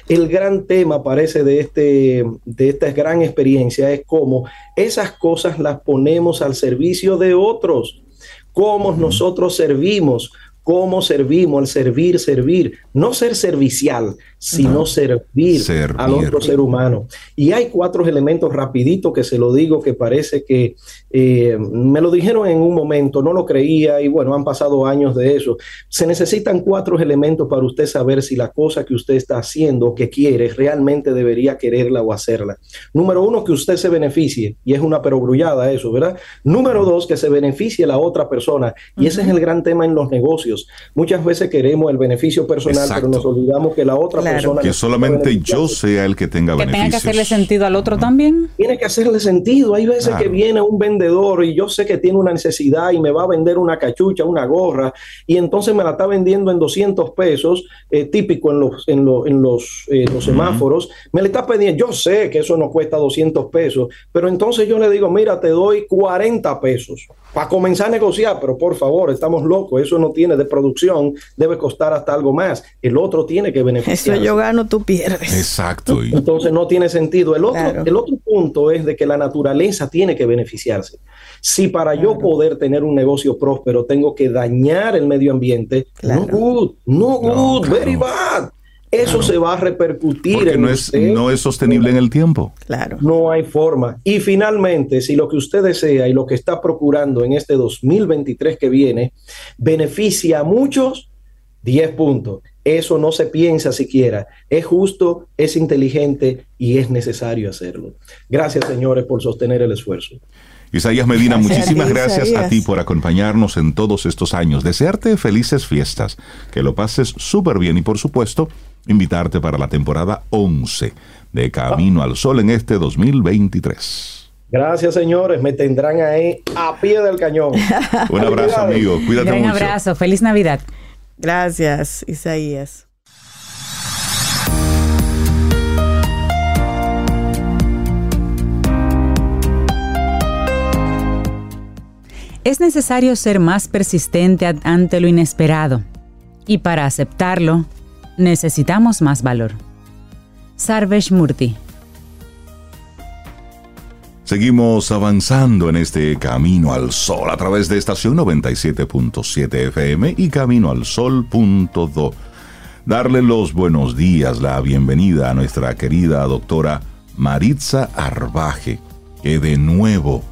El gran tema parece de, este, de esta gran experiencia es cómo esas cosas las ponemos al servicio de otros, cómo nosotros servimos, cómo servimos, al servir, servir, no ser servicial, sino servir, al otro ser humano. Y hay cuatro elementos rapiditos que se lo digo que parece que eh, me lo dijeron en un momento, no lo creía y bueno, han pasado años de eso. Se necesitan cuatro elementos para usted saber si la cosa que usted está haciendo o que quiere realmente debería quererla o hacerla. Número uno, que usted se beneficie y es una perogrullada eso, ¿verdad? Número dos, que se beneficie la otra persona y ese es el gran tema en los negocios. Muchas veces queremos el beneficio personal, pero nos olvidamos que la otra persona que solamente yo sea el que tenga que tenga que hacerle sentido al otro también. Tiene que hacerle sentido. Hay veces que viene un vendedor y yo sé que tiene una necesidad y me va a vender una cachucha, una gorra, y entonces me la está vendiendo en 200 pesos, eh, típico en los, en, en los, eh, los semáforos. Me le está pidiendo, yo sé que eso no cuesta 200 pesos, pero entonces yo le digo, mira, te doy 40 pesos para comenzar a negociar, pero por favor, estamos locos, eso no tiene de producción, debe costar hasta algo más. El otro tiene que beneficiar. Yo gano, tú pierdes. Exacto. Entonces no tiene sentido. El otro, el otro punto es de que la naturaleza tiene que beneficiarse. Si para yo poder tener un negocio próspero tengo que dañar el medio ambiente, no good, no good, very bad. Eso se va a repercutir Porque no es, no es sostenible en el tiempo. Claro. No hay forma. Y finalmente, si lo que usted desea y lo que está procurando en este 2023 que viene beneficia a muchos, 10 puntos. Eso no se piensa siquiera. Es justo, es inteligente y es necesario hacerlo. Gracias, señores, por sostener el esfuerzo. Isaías Medina, Gracias muchísimas a ti, gracias a ti por acompañarnos en todos estos años. Desearte felices fiestas, que lo pases súper bien y por supuesto invitarte para la temporada 11 de Camino al Sol en este 2023. Gracias, señores. Me tendrán ahí a pie del cañón. Un abrazo, amigo. Cuídate Gran mucho. abrazo, feliz Navidad. Gracias, Isaías. Es necesario ser más persistente ante lo inesperado y para aceptarlo necesitamos más valor. Sarvesh Murthy. Seguimos avanzando en este Camino al Sol a través de estación 97.7 FM y Camino al Sol.do. Darle los buenos días, la bienvenida a nuestra querida doctora Maritza Arbaje, que de nuevo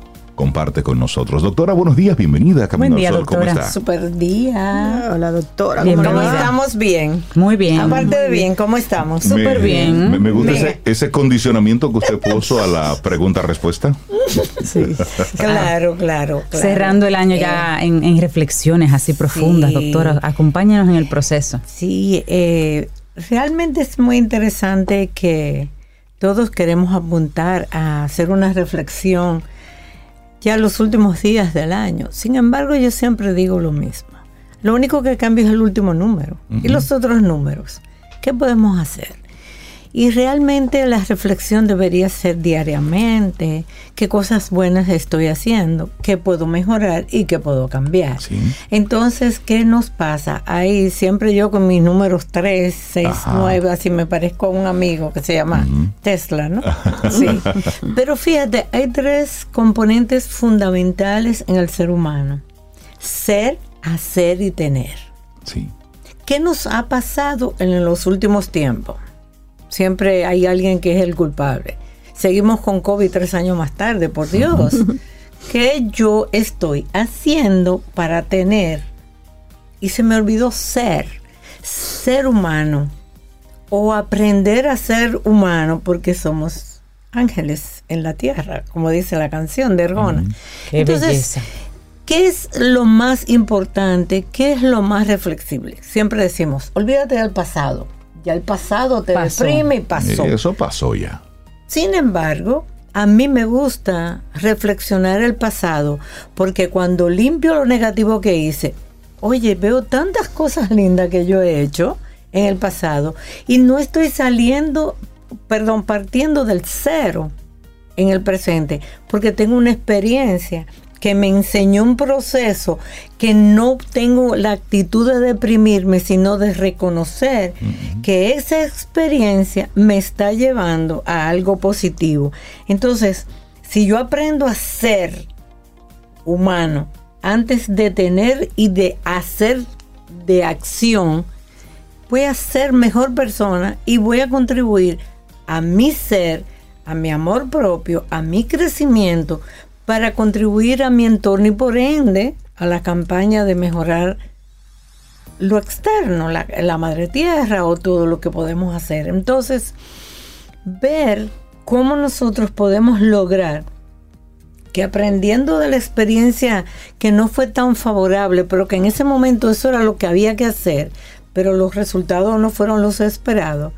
comparte con nosotros. Doctora, buenos días, bienvenida a Camino Buen día, al Sol. ¿Cómo doctora. está? Super día. Hola, doctora. ¿cómo ¿Cómo estamos? Bien. Muy bien. Aparte de bien, ¿cómo estamos? Me- Súper bien. Me, me gusta ese, ese condicionamiento que usted puso a la pregunta-respuesta. Sí. Claro, claro, claro. Cerrando el año ya en, en reflexiones así profundas, Sí. doctora. Acompáñanos en el proceso. Sí, eh, realmente es muy interesante que todos queremos apuntar a hacer una reflexión ya los últimos días del año. Sin embargo, yo siempre digo lo mismo. Lo único que cambia es el último número y los otros números. ¿Qué podemos hacer? Y realmente la reflexión debería ser diariamente, qué cosas buenas estoy haciendo, qué puedo mejorar y qué puedo cambiar. Sí. Entonces, ¿qué nos pasa? Ahí siempre yo con mis números 3, 6, Ajá. 9, así me parezco a un amigo que se llama Tesla, ¿no? Sí. Pero fíjate, hay tres componentes fundamentales en el ser humano. Ser, hacer y tener. Sí. ¿Qué nos ha pasado en los últimos tiempos? Siempre hay alguien que es el culpable. Seguimos con COVID tres años más tarde, por Dios. ¿Qué yo estoy haciendo para tener? Y se me olvidó ser, ser humano o aprender a ser humano porque somos ángeles en la tierra, como dice la canción de Argona. Qué belleza. ¿Qué es lo más importante? ¿Qué es lo más reflexible? Siempre decimos, olvídate del pasado. Ya el pasado te Pasó. deprime y pasó. Eso pasó ya. Sin embargo, a mí me gusta reflexionar el pasado porque cuando limpio lo negativo que hice, oye, veo tantas cosas lindas que yo he hecho en el pasado y no estoy saliendo, perdón, partiendo del cero en el presente porque tengo una experiencia que me enseñó un proceso que no tengo la actitud de deprimirme, sino de reconocer que esa experiencia me está llevando a algo positivo. Entonces, si yo aprendo a ser humano antes de tener y de hacer de acción, voy a ser mejor persona y voy a contribuir a mi ser, a mi amor propio, a mi crecimiento, para contribuir a mi entorno y por ende a la campaña de mejorar lo externo, la, madre tierra o todo lo que podemos hacer. Entonces, ver cómo nosotros podemos lograr que aprendiendo de la experiencia que no fue tan favorable, pero que en ese momento eso era lo que había que hacer, pero los resultados no fueron los esperados,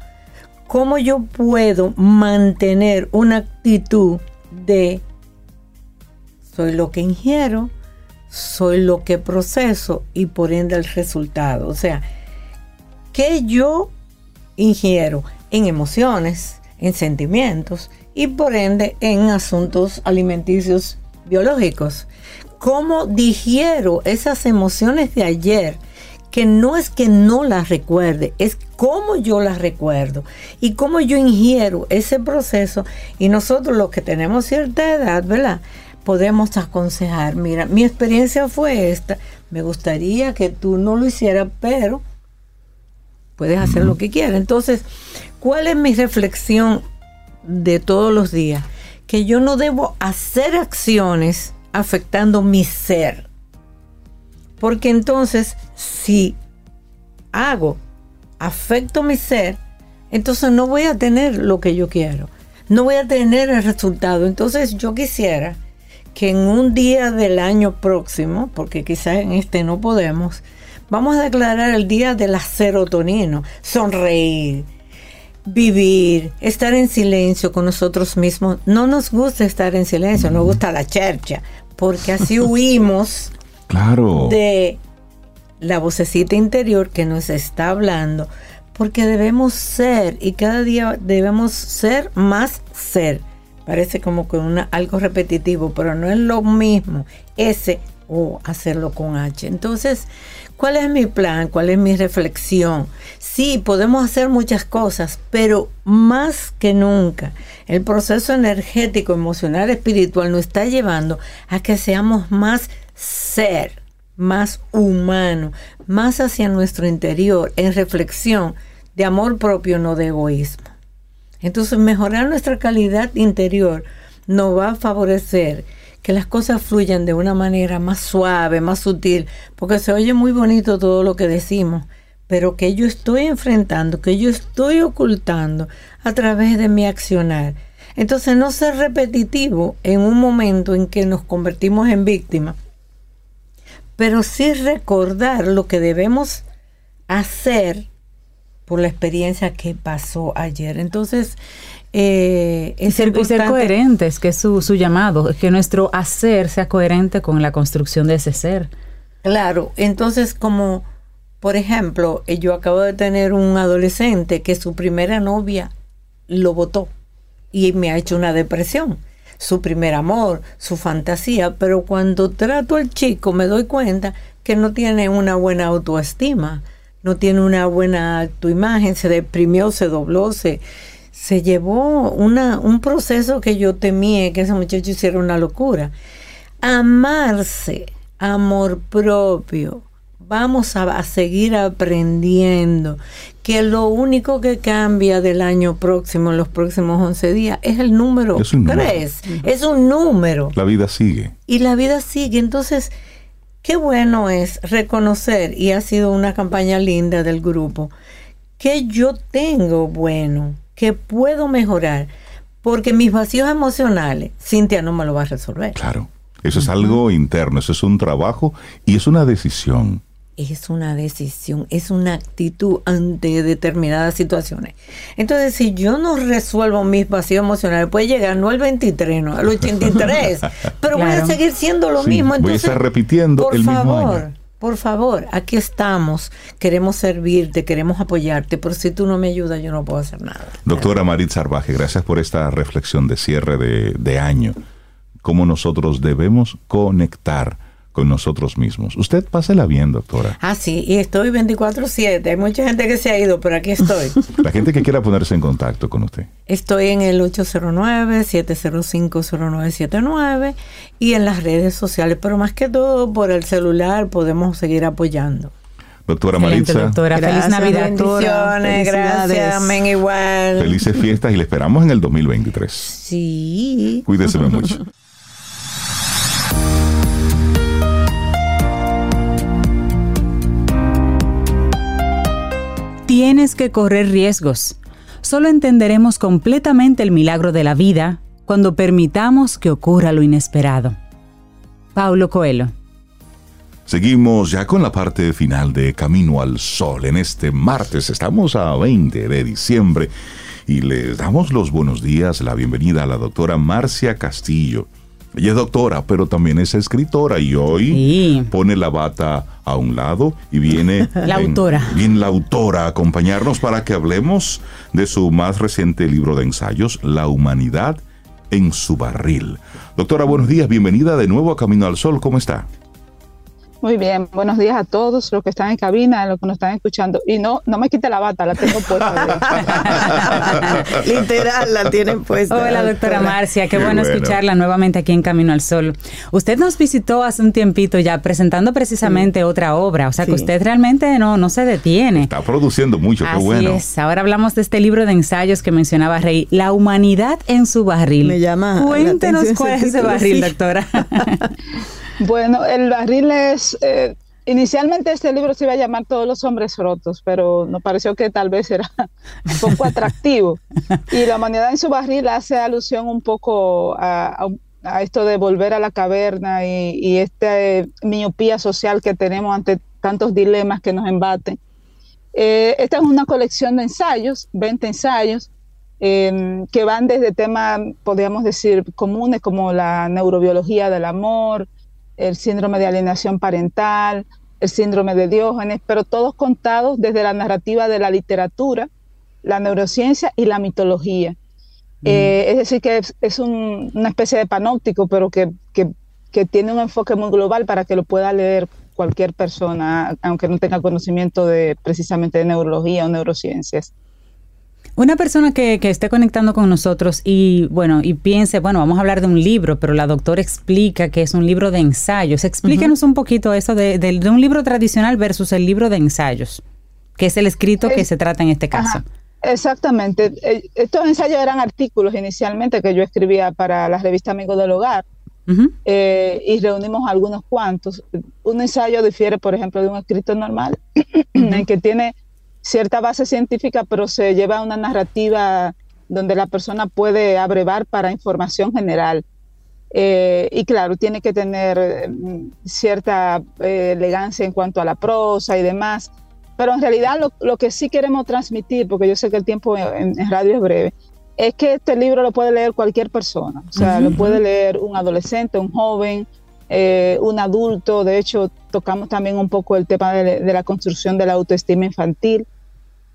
¿cómo yo puedo mantener una actitud de soy lo que ingiero, soy lo que proceso y por ende el resultado? O sea, ¿qué yo ingiero en emociones, en sentimientos y por ende en asuntos alimenticios biológicos? ¿Cómo digiero esas emociones de ayer? que no es que no las recuerde, es cómo yo las recuerdo y cómo yo ingiero ese proceso. Y nosotros los que tenemos cierta edad, ¿verdad? Podemos aconsejar, mira, mi experiencia fue esta, me gustaría que tú no lo hicieras, pero puedes hacer lo que quieras. Entonces, ¿cuál es mi reflexión de todos los días? Que yo no debo hacer acciones afectando mi ser. Porque entonces, si hago, afecto mi ser, entonces no voy a tener lo que yo quiero, no voy a tener el resultado. Entonces yo quisiera que en un día del año próximo, porque quizás en este no podemos, vamos a declarar el día de la serotonina, sonreír, vivir, estar en silencio con nosotros mismos. No nos gusta estar en silencio, nos gusta la chercha, porque así huimos Claro. de la vocecita interior que nos está hablando, porque debemos ser y cada día debemos ser más ser. Parece como que algo repetitivo, pero no es lo mismo ese o hacerlo con H. Entonces, ¿cuál es mi plan? ¿Cuál es mi reflexión? Sí, podemos hacer muchas cosas, pero más que nunca, el proceso energético, emocional, espiritual nos está llevando a que seamos más ser, más humano, más hacia nuestro interior, en reflexión de amor propio, no de egoísmo. Entonces, mejorar nuestra calidad interior nos va a favorecer que las cosas fluyan de una manera más suave, más sutil, porque se oye muy bonito todo lo que decimos, pero que yo estoy enfrentando, que yo estoy ocultando a través de mi accionar. Entonces, no ser repetitivo en un momento en que nos convertimos en víctimas, pero sí recordar lo que debemos hacer por la experiencia que pasó ayer. Entonces, eh, Y es ser, y ser coherentes, que es su, su llamado, que nuestro hacer sea coherente con la construcción de ese ser. Claro, entonces como, por ejemplo, eh, yo acabo de tener un adolescente que su primera novia lo votó y me ha hecho una depresión. Su primer amor, su fantasía, pero cuando trato al chico me doy cuenta que no tiene una buena autoestima, no tiene una buena autoimagen, se deprimió, se dobló, se, se llevó una, un proceso que yo temía que ese muchacho hiciera una locura. Amarse, amor propio. Vamos a, a seguir aprendiendo que lo único que cambia del año próximo, en los próximos 11 días, es el número Es un número. 3. Es un número. La vida sigue. Y la vida sigue. Entonces, qué bueno es reconocer, y ha sido una campaña linda del grupo, que yo tengo bueno, que puedo mejorar, porque mis vacíos emocionales, Cintia no me lo va a resolver. Claro. Eso es algo interno, eso es un trabajo y es una decisión. Es una decisión, es una actitud ante determinadas situaciones. Entonces, si yo no resuelvo mis vacíos emocionales, puede llegar no al 23, no al 83, pero voy a seguir siendo lo Sí, mismo. voy a Entonces, estar repitiendo por el mismo favor, año. Por favor, aquí estamos, queremos servirte, queremos apoyarte, pero si tú no me ayudas, yo no puedo hacer nada. Doctora Marit Sarvaje, gracias por esta reflexión de cierre de, de año. Cómo nosotros debemos conectar con nosotros mismos. Usted pásela bien, doctora. Ah, sí, y estoy 24/7. Hay mucha gente que se ha ido, pero aquí estoy. La gente que quiera ponerse en contacto con usted. Estoy en el 809-705-0979 y en las redes sociales, pero más que todo por el celular podemos seguir apoyando. Doctora Excelente, Maritza, doctora. Feliz Gracias, Navidad. doctora. Bendiciones, gracias, amén igual. felices fiestas y le esperamos en el 2023. Sí. Cuídese mucho. Tienes que correr riesgos. Solo entenderemos completamente el milagro de la vida cuando permitamos que ocurra lo inesperado. Paulo Coelho. Seguimos ya con la parte final de Camino al Sol. En este martes estamos a 20 de diciembre y les damos los buenos días, la bienvenida a la doctora Marcia Castillo. Ella es doctora, pero también es escritora y hoy Sí. pone la bata a un lado y viene La en- autora. viene la autora a acompañarnos para que hablemos de su más reciente libro de ensayos, La humanidad en su barril. Doctora, buenos días, bienvenida de nuevo a Camino al Sol, ¿cómo está? Muy bien, buenos días a todos los que están en cabina, los que nos están escuchando. Y no, no me quite la bata, la tengo puesta. Literal, la tienen puesta. Hola, doctora Marcia, qué, Qué bueno, bueno. escucharla nuevamente aquí en Camino al Sol. Usted nos visitó hace un tiempito ya presentando precisamente otra obra, o sea que usted realmente no, no se detiene. Está produciendo mucho, qué Así bueno. es. Ahora hablamos de este libro de ensayos que mencionaba Rey, La humanidad en su barril. Me llama la Cuéntenos cuál es ese barril, sí. doctora. bueno, el barril es, eh, inicialmente este libro se iba a llamar Todos los hombres rotos, pero nos pareció que tal vez era poco atractivo. Y la humanidad en su barril hace alusión un poco a, esto de volver a la caverna y, esta miopía social que tenemos ante tantos dilemas que nos embaten. Eh, esta es una colección de ensayos, 20 ensayos, em, que van desde temas, podríamos decir, comunes como la neurobiología del amor, el síndrome de alienación parental, el síndrome de Diógenes, pero todos contados desde la narrativa de la literatura, la neurociencia y la mitología. Mm. Eh, es decir, que es, una especie de panóptico, pero que, tiene un enfoque muy global para que lo pueda leer cualquier persona, aunque no tenga conocimiento de precisamente de neurología o neurociencias. Una persona que, esté conectando con nosotros y bueno, y piense, bueno, vamos a hablar de un libro, pero la doctora explica que es un libro de ensayos. Explíquenos un poquito eso de, un libro tradicional versus el libro de ensayos, que es el escrito que se trata en este caso. exactamente. Eh, estos ensayos eran artículos inicialmente que yo escribía para la revista Amigo del Hogar. Eh, y reunimos algunos cuantos. Un ensayo difiere, por ejemplo, de un escrito normal, en que tiene cierta base científica, pero se lleva a una narrativa donde la persona puede abrevar para información general. Eh, y claro, tiene que tener mm, cierta eh, elegancia en cuanto a la prosa y demás. Pero en realidad lo, que sí queremos transmitir, porque yo sé que el tiempo en, radio es breve, es que este libro lo puede leer cualquier persona. O sea, lo puede leer un adolescente, un joven, eh, un adulto. De hecho, tocamos también un poco el tema de, la construcción de la autoestima infantil.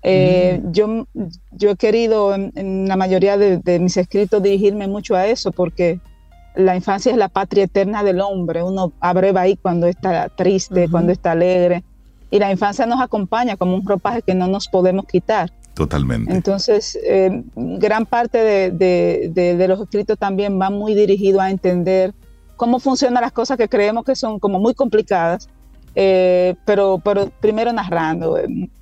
Eh, yo, yo he querido en, la mayoría de, mis escritos dirigirme mucho a eso porque la infancia es la patria eterna del hombre. Uno abreva ahí cuando está triste, cuando está alegre. Y la infancia nos acompaña como un ropaje que no nos podemos quitar. Totalmente. Entonces, eh, gran parte de, de, los escritos también va muy dirigido a entender cómo funcionan las cosas que creemos que son como muy complicadas, eh, pero, pero primero narrando.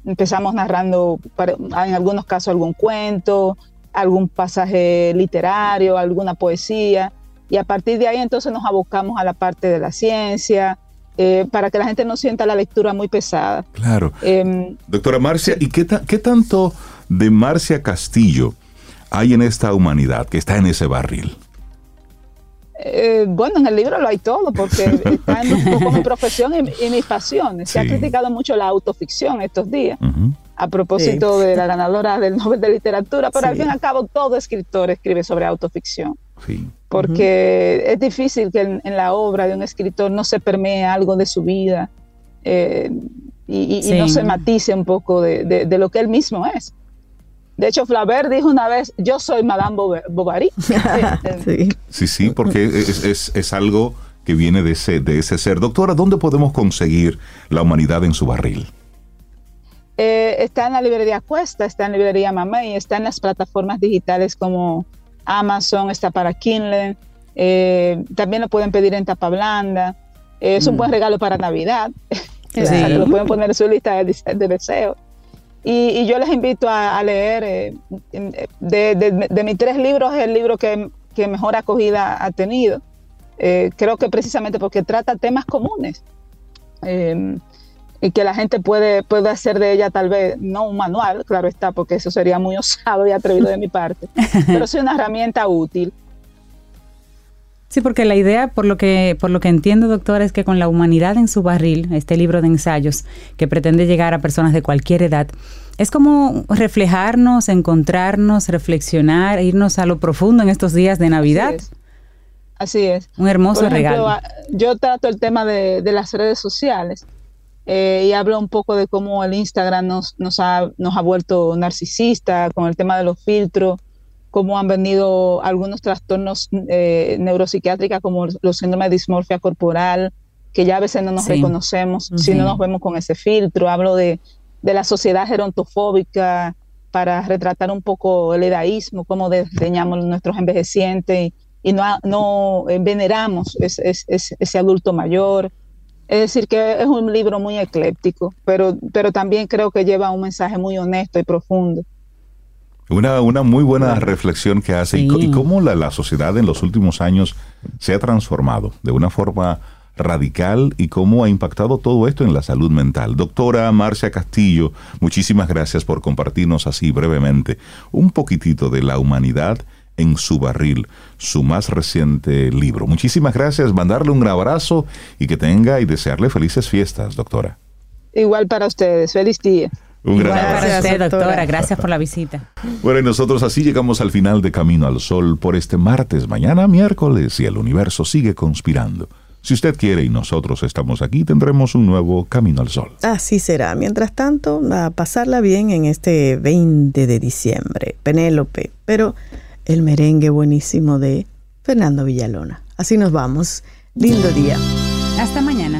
Empezamos narrando, en algunos casos, algún cuento, algún pasaje literario, alguna poesía, y a partir de ahí entonces nos abocamos a la parte de la ciencia, eh, para que la gente no sienta la lectura muy pesada. Claro. Em, Doctora Marcia, ¿y qué, qué tanto de Marcia Castillo hay en esta humanidad que está en ese barril? Eh, bueno, en el libro lo hay todo, porque está en un poco mi profesión y, mis pasiones. Se ha criticado mucho la autoficción estos días, a propósito de la ganadora del Nobel de Literatura, pero al fin y al cabo todo escritor escribe sobre autoficción. Porque es difícil que en, la obra de un escritor no se permee algo de su vida eh, y, no se matice un poco de lo que él mismo es. De hecho, Flaubert dijo una vez, yo soy Madame Bovary. sí. sí, porque es, algo que viene de ese, de ese ser. Doctora, ¿dónde podemos conseguir la humanidad en su barril? Eh, está en la librería Cuesta, está en la librería Mamey, está en las plataformas digitales como Amazon, está para Kindle, eh, también lo pueden pedir en tapa blanda. es un mm. buen regalo para Navidad. lo pueden poner en su lista de, de deseos. Y, yo les invito a, leer, eh, de, mis tres libros es el libro que, mejor acogida ha tenido. Eh, creo que precisamente porque trata temas comunes em, y que la gente puede, puede hacer de ella tal vez, no un manual, claro está, porque eso sería muy osado y atrevido de mi parte, pero sí una herramienta útil. Sí, porque la idea, por lo que, por lo que entiendo, doctora, es que con la humanidad en su barril, este libro de ensayos que pretende llegar a personas de cualquier edad, es como reflejarnos, encontrarnos, reflexionar, irnos a lo profundo en estos días de Navidad. Así es. Un hermoso regalo. Yo trato el tema de, las redes sociales eh, y hablo un poco de cómo el Instagram nos, nos, ha, nos ha vuelto narcisista con el tema de los filtros cómo han venido algunos trastornos eh, neuropsiquiátricos como los síndromes de dismorfia corporal, que ya a veces no nos reconocemos si no nos vemos con ese filtro. Hablo de, la sociedad gerontofóbica para retratar un poco el edaísmo, cómo desdeñamos nuestros envejecientes y, no, no veneramos ese adulto mayor. Es decir, que es un libro muy ecléptico, pero, pero también creo que lleva un mensaje muy honesto y profundo. Una, una muy buena reflexión que hace y, cómo la, sociedad en los últimos años se ha transformado de una forma radical y cómo ha impactado todo esto en la salud mental. Doctora Marcia Castillo, muchísimas gracias por compartirnos así brevemente un poquitito de la humanidad en su barril, su más reciente libro. Muchísimas gracias, mandarle un abrazo y que tenga y desearle felices fiestas, doctora. Igual para ustedes, feliz día. Un gran Gracias, usted, doctora. Gracias por la visita. Bueno, y nosotros así llegamos al final de Camino al Sol por este martes, mañana miércoles, y el universo sigue conspirando. Si usted quiere y nosotros estamos aquí, tendremos un nuevo Camino al Sol. Así será. Mientras tanto, a pasarla bien en este 20 de diciembre. Penélope. Pero el merengue buenísimo de Fernando Villalona. Así nos vamos. Lindo día. Hasta mañana.